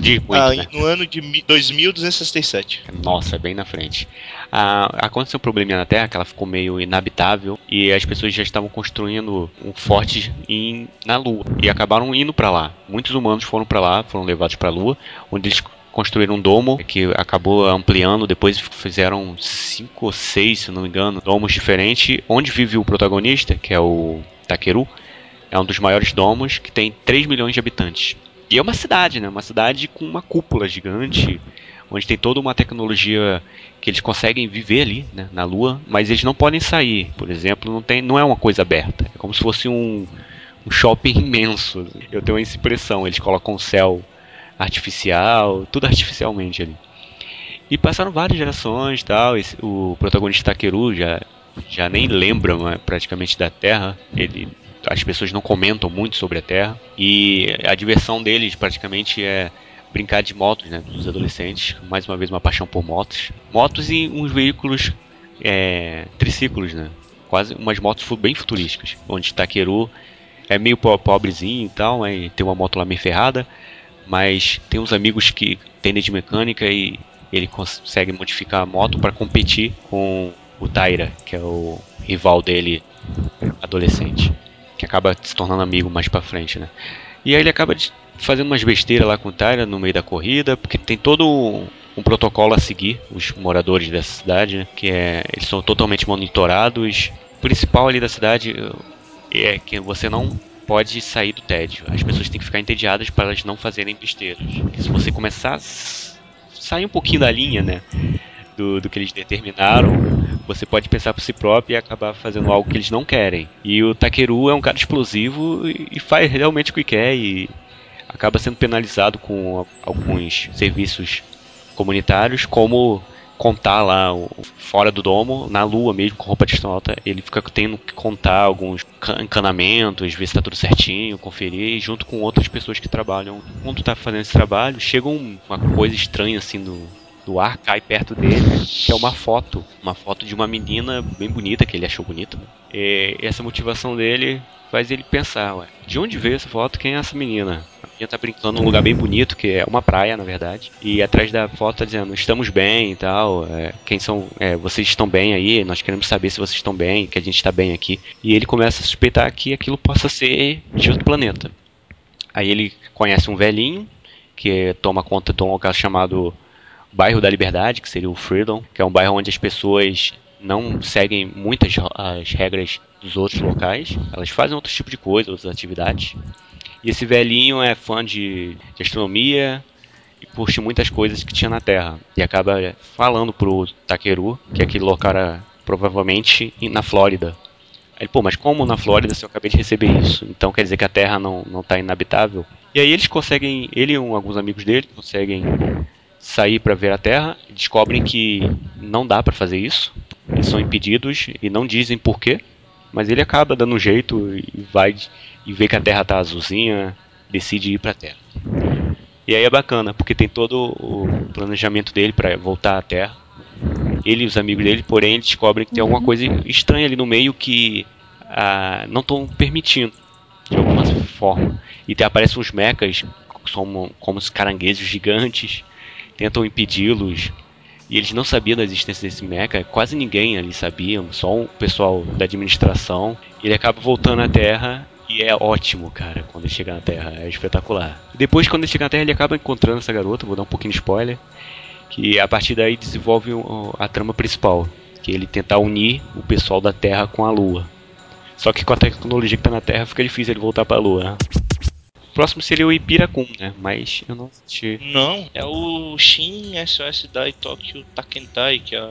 De ah, né? no ano de mi- 2267. Nossa, é bem na frente. Ah, aconteceu um probleminha na Terra, que ela ficou meio inabitável e as pessoas já estavam construindo um forte em, na Lua e acabaram indo pra lá. Muitos humanos foram pra lá, foram levados pra Lua, onde eles construíram um domo que acabou ampliando. Depois fizeram cinco ou seis, se não me engano, domos diferentes. Onde vive o protagonista, que é o Takeru, é um dos maiores domos que tem 3 milhões de habitantes. E é uma cidade, né? Uma cidade com uma cúpula gigante, onde tem toda uma tecnologia que eles conseguem viver ali, né, na Lua, mas eles não podem sair. Por exemplo, não tem, não é uma coisa aberta. É como se fosse um, um shopping <laughs> imenso. Eu tenho essa impressão. Eles colocam um céu artificial, tudo artificialmente ali. E passaram várias gerações, tal. O protagonista Takeru já já nem lembra praticamente da Terra. Ele as pessoas não comentam muito sobre a Terra e a diversão deles praticamente é brincar de motos, né, dos adolescentes. Mais uma vez uma paixão por motos, motos e uns veículos é, triciclos, né, quase umas motos bem futurísticas, onde Takeru é meio po- pobrezinho e tal, né, tem uma moto lá meio ferrada, mas tem uns amigos que entendem de mecânica e ele consegue modificar a moto para competir com o Taira, que é o rival dele adolescente, que acaba se tornando amigo mais pra frente, né? E aí ele acaba fazendo umas besteiras lá com o Tyra no meio da corrida, porque tem todo um, um protocolo a seguir, os moradores dessa cidade, né? Que é, eles são totalmente monitorados. O principal ali da cidade eh, é que você não pode sair do tédio. As pessoas têm que ficar entediadas para elas não fazerem besteiras. Porque se você começar a sair um pouquinho da linha, né? Do, do que eles determinaram, você pode pensar por si próprio e acabar fazendo algo que eles não querem. E o Takeru é um cara explosivo e faz realmente o que quer e acaba sendo penalizado com alguns serviços comunitários, como contar lá fora do domo, na lua mesmo, com roupa de astronauta, ele fica tendo que contar alguns ca- encanamentos, ver se tá tudo certinho, conferir, junto com outras pessoas que trabalham. Quando tá fazendo esse trabalho, chega um- uma coisa estranha assim no do ar cai perto dele, que é uma foto, uma foto de uma menina bem bonita, que ele achou bonita. né? E essa motivação dele faz ele pensar, ué, de onde veio essa foto? Quem é essa menina? A menina tá brincando num lugar bem bonito, que é uma praia, na verdade. E atrás da foto tá dizendo, estamos bem e tal. é, quem são. é, vocês estão bem aí, nós queremos saber se vocês estão bem, que a gente está bem aqui. E ele começa a suspeitar que aquilo possa ser de outro planeta. Aí ele conhece um velhinho que toma conta de um local chamado Bairro da Liberdade, que seria o Freedom, que é um bairro onde as pessoas não seguem muitas as regras dos outros locais. Elas fazem outro tipo de coisa, outras atividades. E esse velhinho é fã de, de astronomia e curte muitas coisas que tinha na Terra. E acaba falando pro Takeru que aquele local era provavelmente na Flórida. Ele, pô, mas como na Flórida se eu acabei de receber isso? Então quer dizer que a Terra não, não tá inabitável? E aí eles conseguem, ele e um- alguns amigos dele conseguem sair para ver a Terra, descobrem que não dá para fazer isso. Eles são impedidos e não dizem por quê, mas ele acaba dando um jeito e vai e vê que a Terra tá azulzinha, decide ir para a Terra. E aí é bacana, porque tem todo o planejamento dele para voltar à Terra. Ele e os amigos dele, porém, descobrem que tem alguma coisa estranha ali no meio que ah, não estão permitindo, de alguma forma. E tem, aparecem uns mechas, são como os caranguejos gigantes, tentam impedi-los. E eles não sabiam da existência desse mecha, quase ninguém ali sabia, só o pessoal da administração. Ele acaba voltando à Terra e é ótimo, cara, quando ele chega na Terra, é espetacular. Depois, quando ele chega na Terra, ele acaba encontrando essa garota, vou dar um pouquinho de spoiler, que a partir daí desenvolve a trama principal, que é ele tentar unir o pessoal da Terra com a Lua. Só que com a tecnologia que tá na Terra, fica difícil ele voltar pra Lua. né? O próximo seria o Ipiracum, né? Mas eu não assisti. Não, é o Shin SOS Dai Tokyo Takentai, que é a,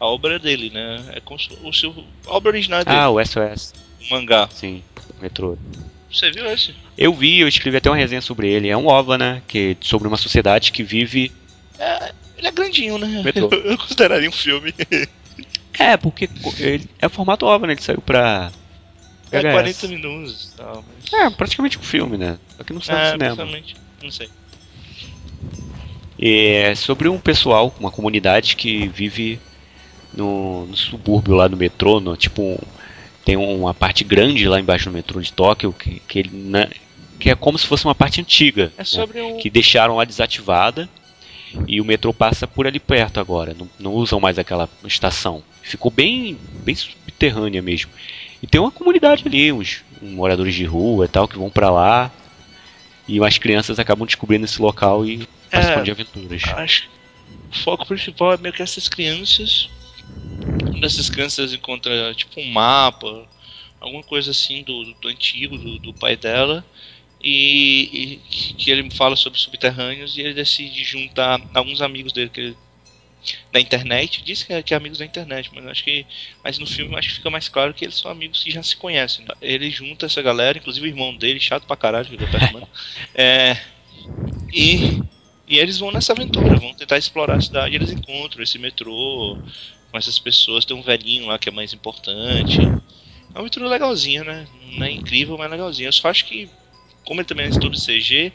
a obra dele, né? É como se- o seu, a obra original dele, Ah, o SOS, o mangá. sim, metrô. Você viu esse? Eu vi, eu escrevi até uma resenha sobre ele. É um OVA, né? Que, sobre uma sociedade que vive. É, ele é grandinho, né? Metrô. Eu, <laughs> eu consideraria um filme. <laughs> É, porque ele é formato OVA, né? Ele saiu pra. É VHS. 40 minutos e tal. Mas... É, praticamente um filme, né? Só que não no É, cinema. principalmente. Não sei. É sobre um pessoal, uma comunidade que vive no, no subúrbio lá do metrô, no, tipo, um- tem uma parte grande lá embaixo do metrô de Tóquio, que, que, ele, na- que é como se fosse uma parte antiga. É né? um. que deixaram lá desativada e o metrô passa por ali perto agora. Não, não usam mais aquela estação. Ficou bem, bem subterrânea mesmo. E tem uma comunidade ali, uns, moradores de rua e tal que vão pra lá. E umas crianças acabam descobrindo esse local e participando É. de aventuras. Acho que o foco principal é meio que essas crianças. Uma dessas crianças encontra tipo um mapa, alguma coisa assim do, do, do antigo, do, do pai dela. E, e que ele fala sobre subterrâneos e ele decide juntar alguns amigos dele que ele, da internet. Diz que é, que é amigos da internet, mas acho que. Mas no filme acho que fica mais claro que eles são amigos que já se conhecem. né? Ele junta essa galera, inclusive o irmão dele, chato pra caralho, que eu tô É. E e eles vão nessa aventura, vão tentar explorar a cidade. Eles encontram esse metrô com essas pessoas. Tem um velhinho lá que é mais importante. É uma aventura legalzinha, né? Não é incrível, mas legalzinha. Eu só acho que, como ele também é todo CG,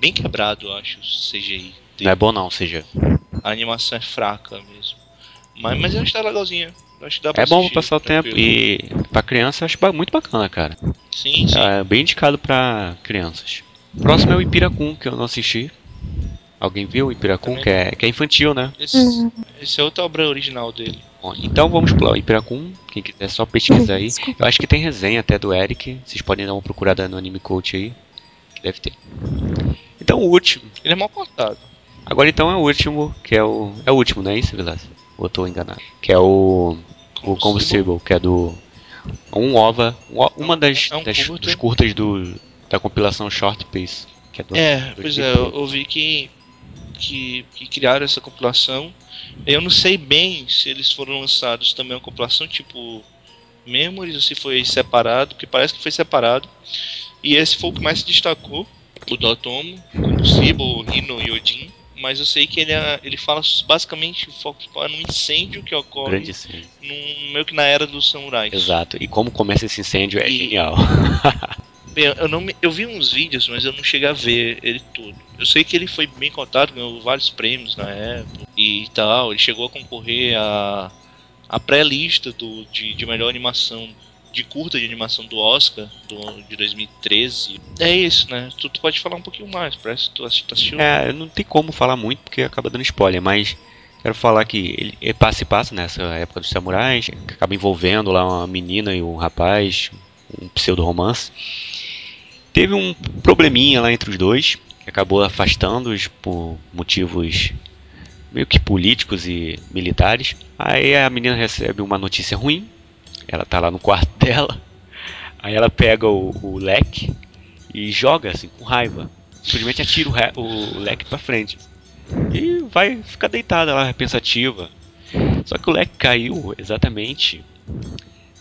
bem quebrado, eu acho, o CGI. Não é bom não, ou seja, A animação é fraca mesmo. Mas, mas eu acho que tá legalzinha. Acho que dá pra é bom pra passar o tempo e pra criança eu acho muito bacana, cara. Sim, sim. É bem indicado pra crianças. O próximo é o Ipiracum, que eu não assisti. Alguém viu o Ipiracum, Também que é, que é infantil, né? Esse, Uhum. esse é outra obra original dele. Bom, então vamos pular o Ipiracum. Quem quiser é só pesquisar aí. Eu acho que tem resenha até do Eric. Vocês podem dar uma procurada no Anime Coach aí. Que deve ter. Então o último. Ele é mal cortado. Agora então é o último, que é o. É o último, não é isso, Vilas? Ou eu tô enganado? Que é o. O Combustível, que é do. Um OVA. o- uma das, É um das curta. dos curtas do, da compilação Short Pace. Que é do, É, do pois é, eu, eu vi que, que, que criaram essa compilação. Eu não sei bem se eles foram lançados também uma compilação tipo Memories ou se foi separado, porque parece que foi separado. E esse foi o que mais se destacou, o Dotomo, o Sibo, o Hino e Odin. Mas eu sei que ele, é- ele fala basicamente foco principal é num incêndio que ocorre Grande sim. num, meio que na era dos samurais. Exato. E como começa esse incêndio é E- genial. <laughs> Bem, eu, não eu vi uns vídeos, mas eu não cheguei a ver ele todo. Eu sei que ele foi bem contado, ganhou vários prêmios na época. e tal. Ele chegou a concorrer a, a pré-lista do, de, de melhor animação de curta de animação do Oscar do, de 2013. É isso, né? Tu, tu pode falar um pouquinho mais, parece que tu assi- tu assistiu. É, não tem como falar muito porque acaba dando spoiler, mas quero falar que ele, ele passa e passa nessa época dos samurais, que acaba envolvendo lá uma menina e um rapaz, um pseudo-romance. Teve um probleminha lá entre os dois, que acabou afastando-os por motivos meio que políticos e militares. Aí a menina recebe uma notícia ruim, ela tá lá no quarto <laughs> dela, aí ela pega o, o leque e joga assim com raiva simplesmente atira o, o leque pra frente. E vai ficar deitada lá, pensativa. Só que o leque caiu exatamente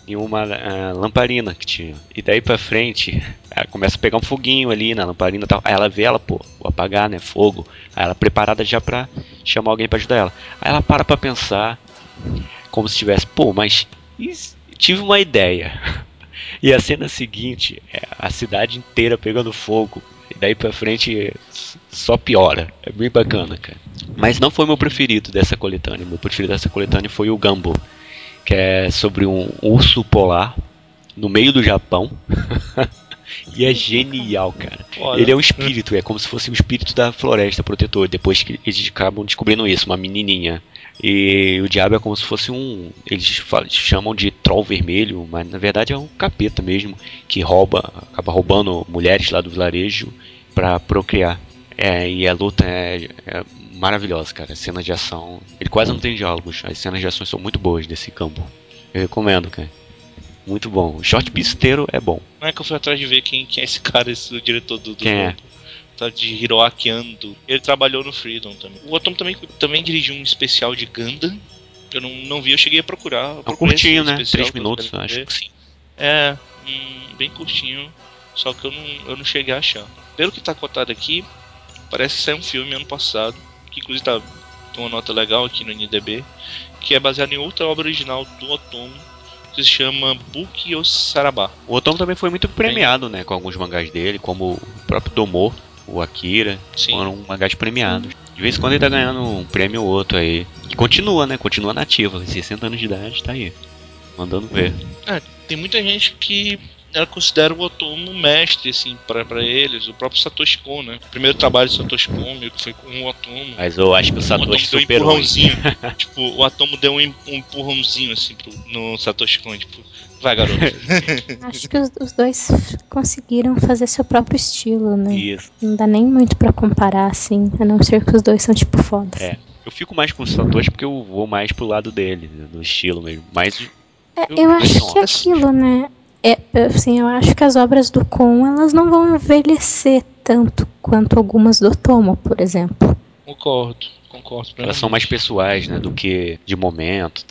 em uma ah, lamparina que tinha. E daí pra frente, ela começa a pegar um foguinho ali na lamparina tal. Aí ela vê ela, pô, vou apagar, né? Fogo. Aí ela preparada já pra chamar alguém pra ajudar ela. Aí ela para pra pensar, como se tivesse, pô, mas se- tive uma ideia. <laughs> E a cena seguinte é a cidade inteira pegando fogo. E daí pra frente só piora. É bem bacana, cara. Mas não foi meu preferido dessa coletânea. Meu preferido dessa coletânea foi o Gumbo, que é sobre um urso polar no meio do Japão. <laughs> e é genial, cara. Olha. Ele é um espírito, é como se fosse um espírito da floresta protetor. Depois que eles acabam descobrindo isso, uma menininha. E o diabo é como se fosse um. Eles falam- chamam de troll vermelho, mas na verdade é um capeta mesmo que rouba, acaba roubando mulheres lá do vilarejo pra procriar. É, e a luta é, é maravilhosa, cara. As cenas de ação. Ele quase não tem diálogos. As cenas de ação são muito boas desse campo. Eu recomendo, cara. Muito bom. O short piece inteiro é bom. Não é que eu fui atrás de ver quem, quem é esse cara, esse diretor do, do Quem é? Tá de Hiroaki Ando. Ele trabalhou no Freedom também. O Otomo também, também dirigiu um especial de Gundam. Eu não, não vi, eu cheguei a procurar. É um curtinho, né? Três minutos, acho ver. que sim. É, hum, bem curtinho. Só que eu não, eu não cheguei a achar. Pelo que tá cotado aqui, parece que saiu um filme ano passado. Que inclusive tá, tem uma nota legal aqui no NDB. Que é baseado em outra obra original do Otomo. Que se chama Buki Sarabá. O Otomo também foi muito premiado, né? Com alguns mangás dele, como o próprio Domo, o Akira. Sim. Foram mangás premiados. De vez em quando ele tá ganhando um prêmio ou outro aí. E continua, né? Continua nativo. 60 anos de idade, tá aí. Mandando ver. tem muita gente que ela considera o Otomo um mestre, assim, pra, pra eles, o próprio Satoshi Kon, né? O primeiro trabalho de Satoshi Kon, meio que foi com o Otomo. Mas eu acho que o o Satoshi deu um superou. hein? empurrãozinho. <laughs> tipo, o Atomo deu um, um empurrãozinho, assim, pro, no Satoshi Kon, tipo, vai garoto. <laughs> Acho que os, os dois conseguiram fazer seu próprio estilo, né? Isso. Não dá nem muito pra comparar, assim, a não ser que os dois são tipo fodas. É. Eu fico mais com o Satoshi porque eu vou mais pro lado dele, né, do estilo mesmo. Mas É, Eu- eu acho que é aquilo, né? É, assim, eu acho que as obras do Kon, elas não vão envelhecer tanto quanto algumas do Otomo, por exemplo. concordo, concordo. elas são mais pessoais, né? Do que de momento e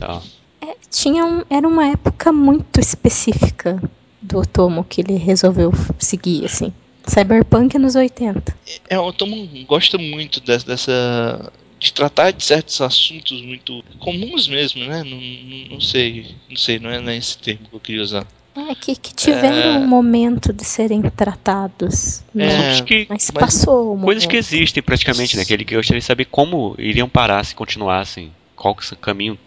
tal. Tinha um, era uma época muito específica do Otomo que ele resolveu seguir, assim. Cyberpunk nos 80. É, o Otomo gosta muito des- dessa. de tratar de certos assuntos muito comuns mesmo, né? Não, não, não sei, não sei, não é, não é esse termo que eu queria usar. É, que, que tiveram É. um momento de serem tratados. Né? É, Assuntos que, Mas, mas passou o coisas que existem praticamente, né? Que ele gostaria de saber como iriam parar se continuassem. Qual que esse caminho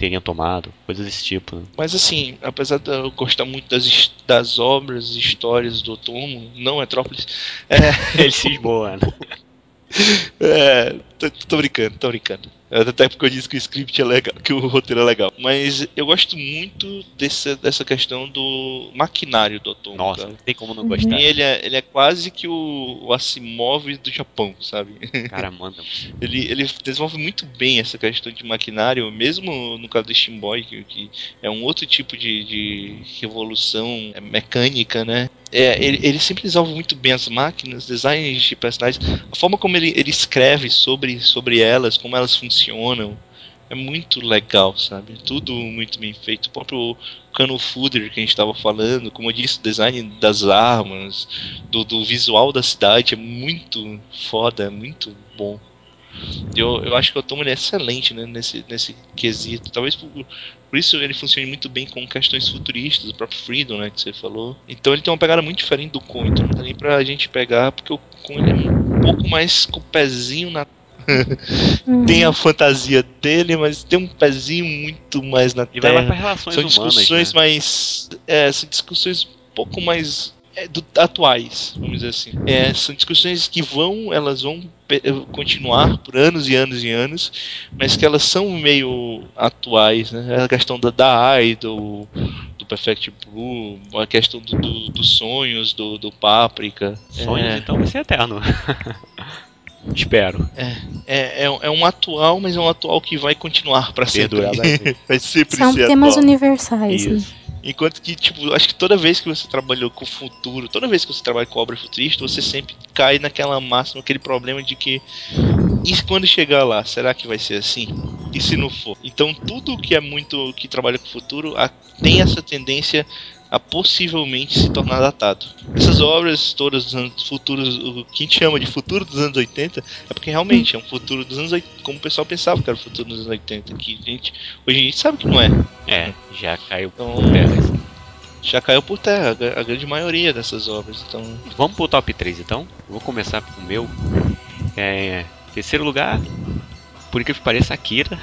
teriam tomado. Coisas desse tipo. né? Mas assim, apesar de eu gostar muito das, das obras e histórias do Otomo, não Metrópolis, é, <laughs> Ele cismou, né? <laughs> É, tô, tô brincando, tô brincando. Até porque eu disse que o script é legal, que o roteiro é legal. Mas eu gosto muito dessa, dessa questão do maquinário do Otomo. Nossa, cara. não tem como não Uhum. gostar. E ele é, ele é quase que o, o Asimov do Japão, sabe? Cara, <laughs> manda. Ele, ele desenvolve muito bem essa questão de maquinário, mesmo no caso do Steam Boy, que, que é um outro tipo de, de revolução é, mecânica, né? É, ele, ele sempre desenvolve muito bem as máquinas, designs de personagens, a forma como ele, ele escreve sobre, sobre elas, como elas funcionam, é muito legal, sabe? Tudo muito bem feito. O próprio Cano Fooder que a gente estava falando, como eu disse, o design das armas, do, do visual da cidade é muito foda, é muito bom. Eu, eu acho que o ele é excelente né, nesse, nesse quesito. Talvez por, por isso ele funcione muito bem com questões futuristas, o próprio Freedom, né, que você falou. Então ele tem uma pegada muito diferente do Kon, então não dá nem pra gente pegar, porque o Kon ele é um pouco mais com o pezinho na. Hum. tem a fantasia dele, mas tem um pezinho muito mais na E vai lá terra. pra relações São humanas. discussões né? mais. É, são discussões um pouco mais do- atuais, vamos dizer assim. É, são discussões que vão, elas vão pe- continuar por anos e anos e anos, mas que elas são meio atuais, né? A questão da, da Idol, do Perfect Blue, a questão do, do- dos sonhos, do, do Páprica. Sonhos, É, então vai ser eterno. <laughs> Espero. é, é, é um atual, mas é um atual que vai continuar pra sempre. Vai sempre São ser temas atual. universais. né? Enquanto que, tipo, acho que toda vez que você trabalhou com o futuro, toda vez que você trabalha com obra futurista, você sempre cai naquela máxima, aquele problema de que. E quando chegar lá, será que vai ser assim? E se não for? Então, tudo que é muito. que trabalha com o futuro a- tem essa tendência a possivelmente se tornar datado. Essas obras todas dos anos futuros, o que a gente chama de futuro dos anos 80, é porque realmente é um futuro dos anos 80, como o pessoal pensava que era o futuro dos anos 80, que a gente, hoje a gente sabe que não é. É, já caiu Então, por terra. já caiu por terra a gra- a grande maioria dessas obras. Então, Vamos pro top 3 então. Vou começar com o meu. É, terceiro lugar, por incrível que pareça, Akira.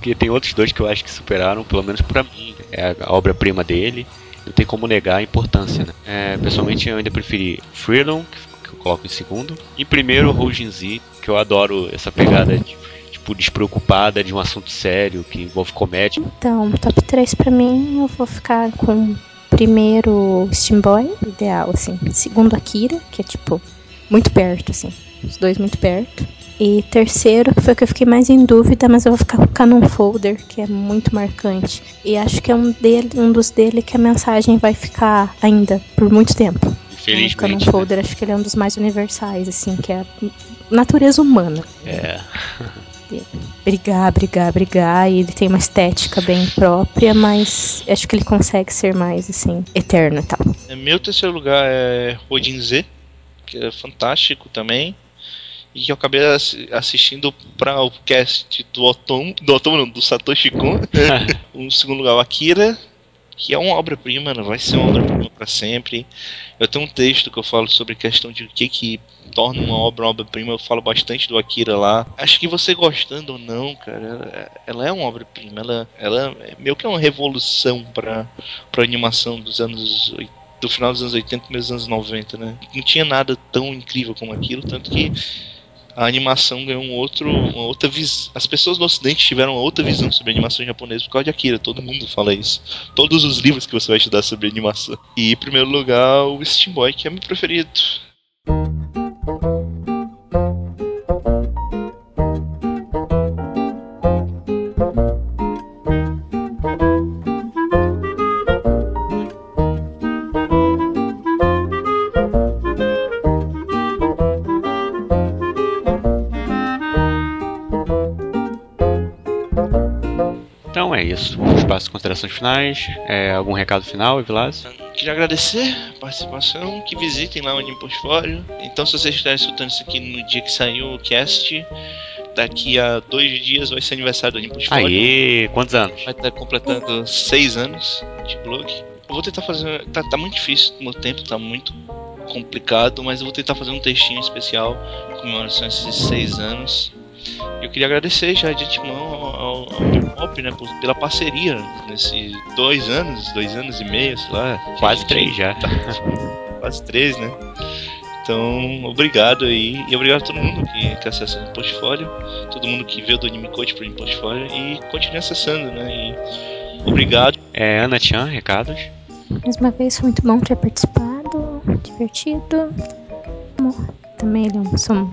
Porque tem outros dois que eu acho que superaram, pelo menos pra mim. É a obra-prima dele. Não tem como negar a importância, né? É, pessoalmente eu ainda preferi Freedom, que eu coloco em segundo. E primeiro, Houjin Z, que eu adoro essa pegada de, tipo, despreocupada de um assunto sério que envolve comédia. Então, top 3 pra mim, eu vou ficar com primeiro Steam Boy, ideal, assim. Segundo Akira, que é tipo muito perto, assim. Os dois muito perto. E terceiro, que foi o que eu fiquei mais em dúvida, mas eu vou ficar com o Canon Folder, que é muito marcante. E acho que é um, dele, um dos dele que a mensagem vai ficar ainda por muito tempo. O Canon Infelizmente. né? Folder, acho que ele é um dos mais universais, assim, que é a natureza humana. É, brigar, brigar, brigar, e ele tem uma estética bem própria, mas acho que ele consegue ser mais, assim, eterno e tal. é, meu terceiro lugar é Rodin Z, que é fantástico também. E que eu acabei assi- assistindo para o cast do Otomo, do Otomo não, do Satoshi Kon. o <laughs> segundo lugar, o Akira, que é uma obra-prima, não vai ser uma obra-prima para sempre. Eu tenho um texto que eu falo sobre a questão de o que que torna uma obra uma obra-prima, eu falo bastante do Akira lá. Acho que você gostando ou não, cara, ela, é uma obra-prima, ela, ela é meio que uma revolução para para animação dos anos oit- do final dos anos 80 e dos anos 90, né? Não tinha nada tão incrível como aquilo, tanto que a animação ganhou um outro, uma outra visão. As pessoas do Ocidente tiveram outra visão sobre animação japonesa por causa de Akira. Todo mundo fala isso. Todos os livros que você vai estudar sobre animação. E em primeiro lugar, o Steam Boy, que é meu preferido. Considerações finais. É, algum recado final, Vilas? Queria agradecer a participação, que visitem lá o Anime Portfólio. Então, se vocês estiverem escutando isso aqui no dia que saiu o cast, daqui a dois dias vai ser aniversário do Anime Portfólio. Aê, quantos anos? vai estar completando seis anos de blog. Eu vou tentar fazer. Tá, tá muito difícil, meu tempo tá muito complicado, mas eu vou tentar fazer um textinho especial com comemoração a esses seis anos. Eu queria agradecer já de antemão ao, ao, ao Pop, né, por- pela parceria nesses dois anos, dois anos e meio, sei lá. Quase Gente, três já. <laughs> tá- quase três, né? Então, obrigado aí. E obrigado a todo mundo que, que acessa o portfólio, todo mundo que veio do Anime Coach pro portfólio e continue acessando, né? E obrigado. É, Ana Chan, recados. Mais uma vez, foi muito bom ter participado, divertido. Bom, Também ele é um som.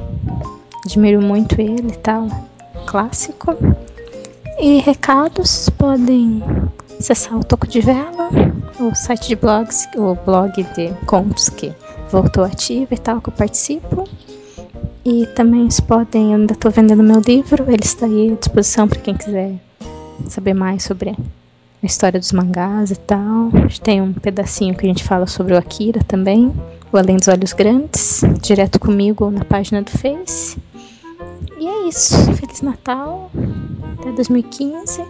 Admiro muito ele e tal. Clássico. E recados podem acessar o Toco de Vela, o site de blogs, o blog de contos que voltou ativo e tal, que eu participo. E também vocês podem, eu ainda estou vendendo meu livro, ele está aí à disposição para quem quiser saber mais sobre a história dos mangás e tal. Tem um pedacinho que a gente fala sobre o Akira também, o Além dos Olhos Grandes, direto comigo na página do Face. E é isso. Feliz Natal. Até 2015.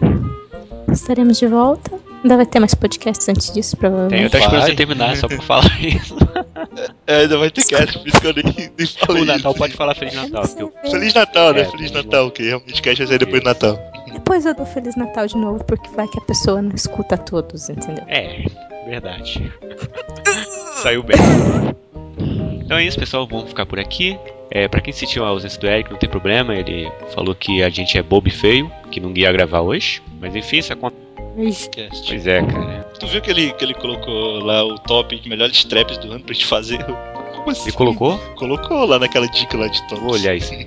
Estaremos de volta. Ainda vai ter mais podcasts antes disso, Tem provavelmente. outras Vai. coisas a terminar, só pra falar <laughs> isso. É, ainda vai ter cast, por isso que eu nem, nem falei. O Natal isso. pode falar Feliz Natal. eu- Feliz Natal, né? É, Feliz Feliz Natal, que realmente cast vai sair depois do Natal. Depois eu dou Feliz Natal de novo, porque vai que a pessoa não escuta todos, entendeu? É, verdade. <laughs> Saiu bem. Então é isso, pessoal. Vamos ficar por aqui. É, pra quem sentiu a ausência do Eric, não tem problema. Ele falou que a gente é bobo e feio, que não ia gravar hoje. Mas enfim, isso acontece. Pois é, cara. Tu viu que ele, que ele colocou lá o top de melhores traps do ano pra gente fazer? <laughs> Como assim? Ele colocou? Colocou lá naquela dica lá de tops. Vou olhar isso. <laughs>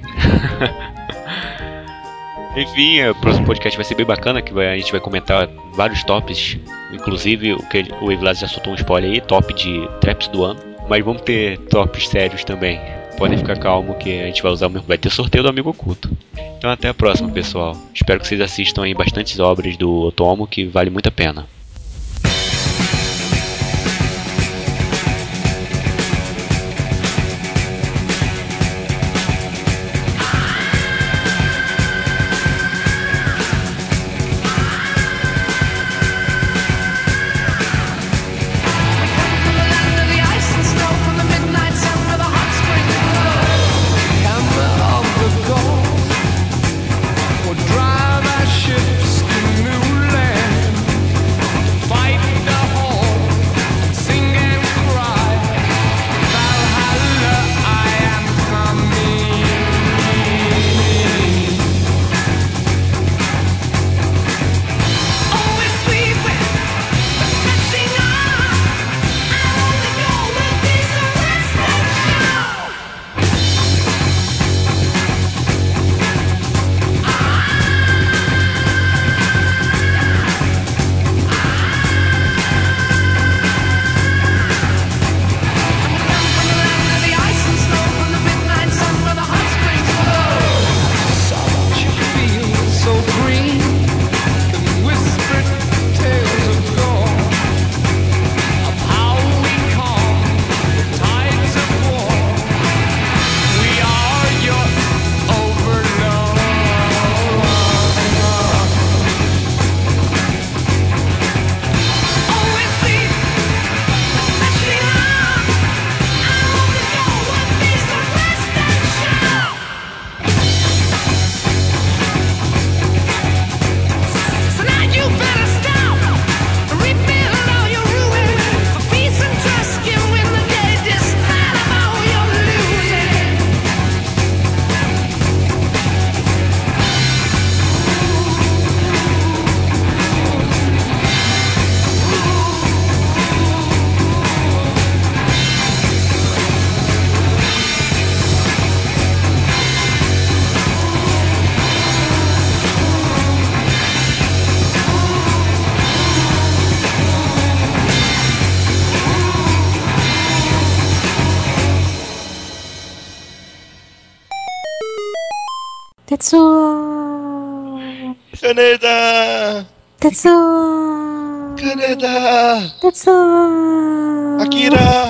Enfim, o próximo podcast vai ser bem bacana, que vai- a gente vai comentar vários tops, inclusive o que ele- o Evilás já soltou um spoiler aí, top de traps do ano. Mas vamos ter tops sérios também. Podem ficar calmo que a gente vai usar o. Vai ter sorteio do amigo oculto. Então até a próxima, pessoal. Espero que vocês assistam aí bastantes obras do Otomo, que vale muito a pena. Canadá! Tetsu! Canadá! Tetsu! Akira!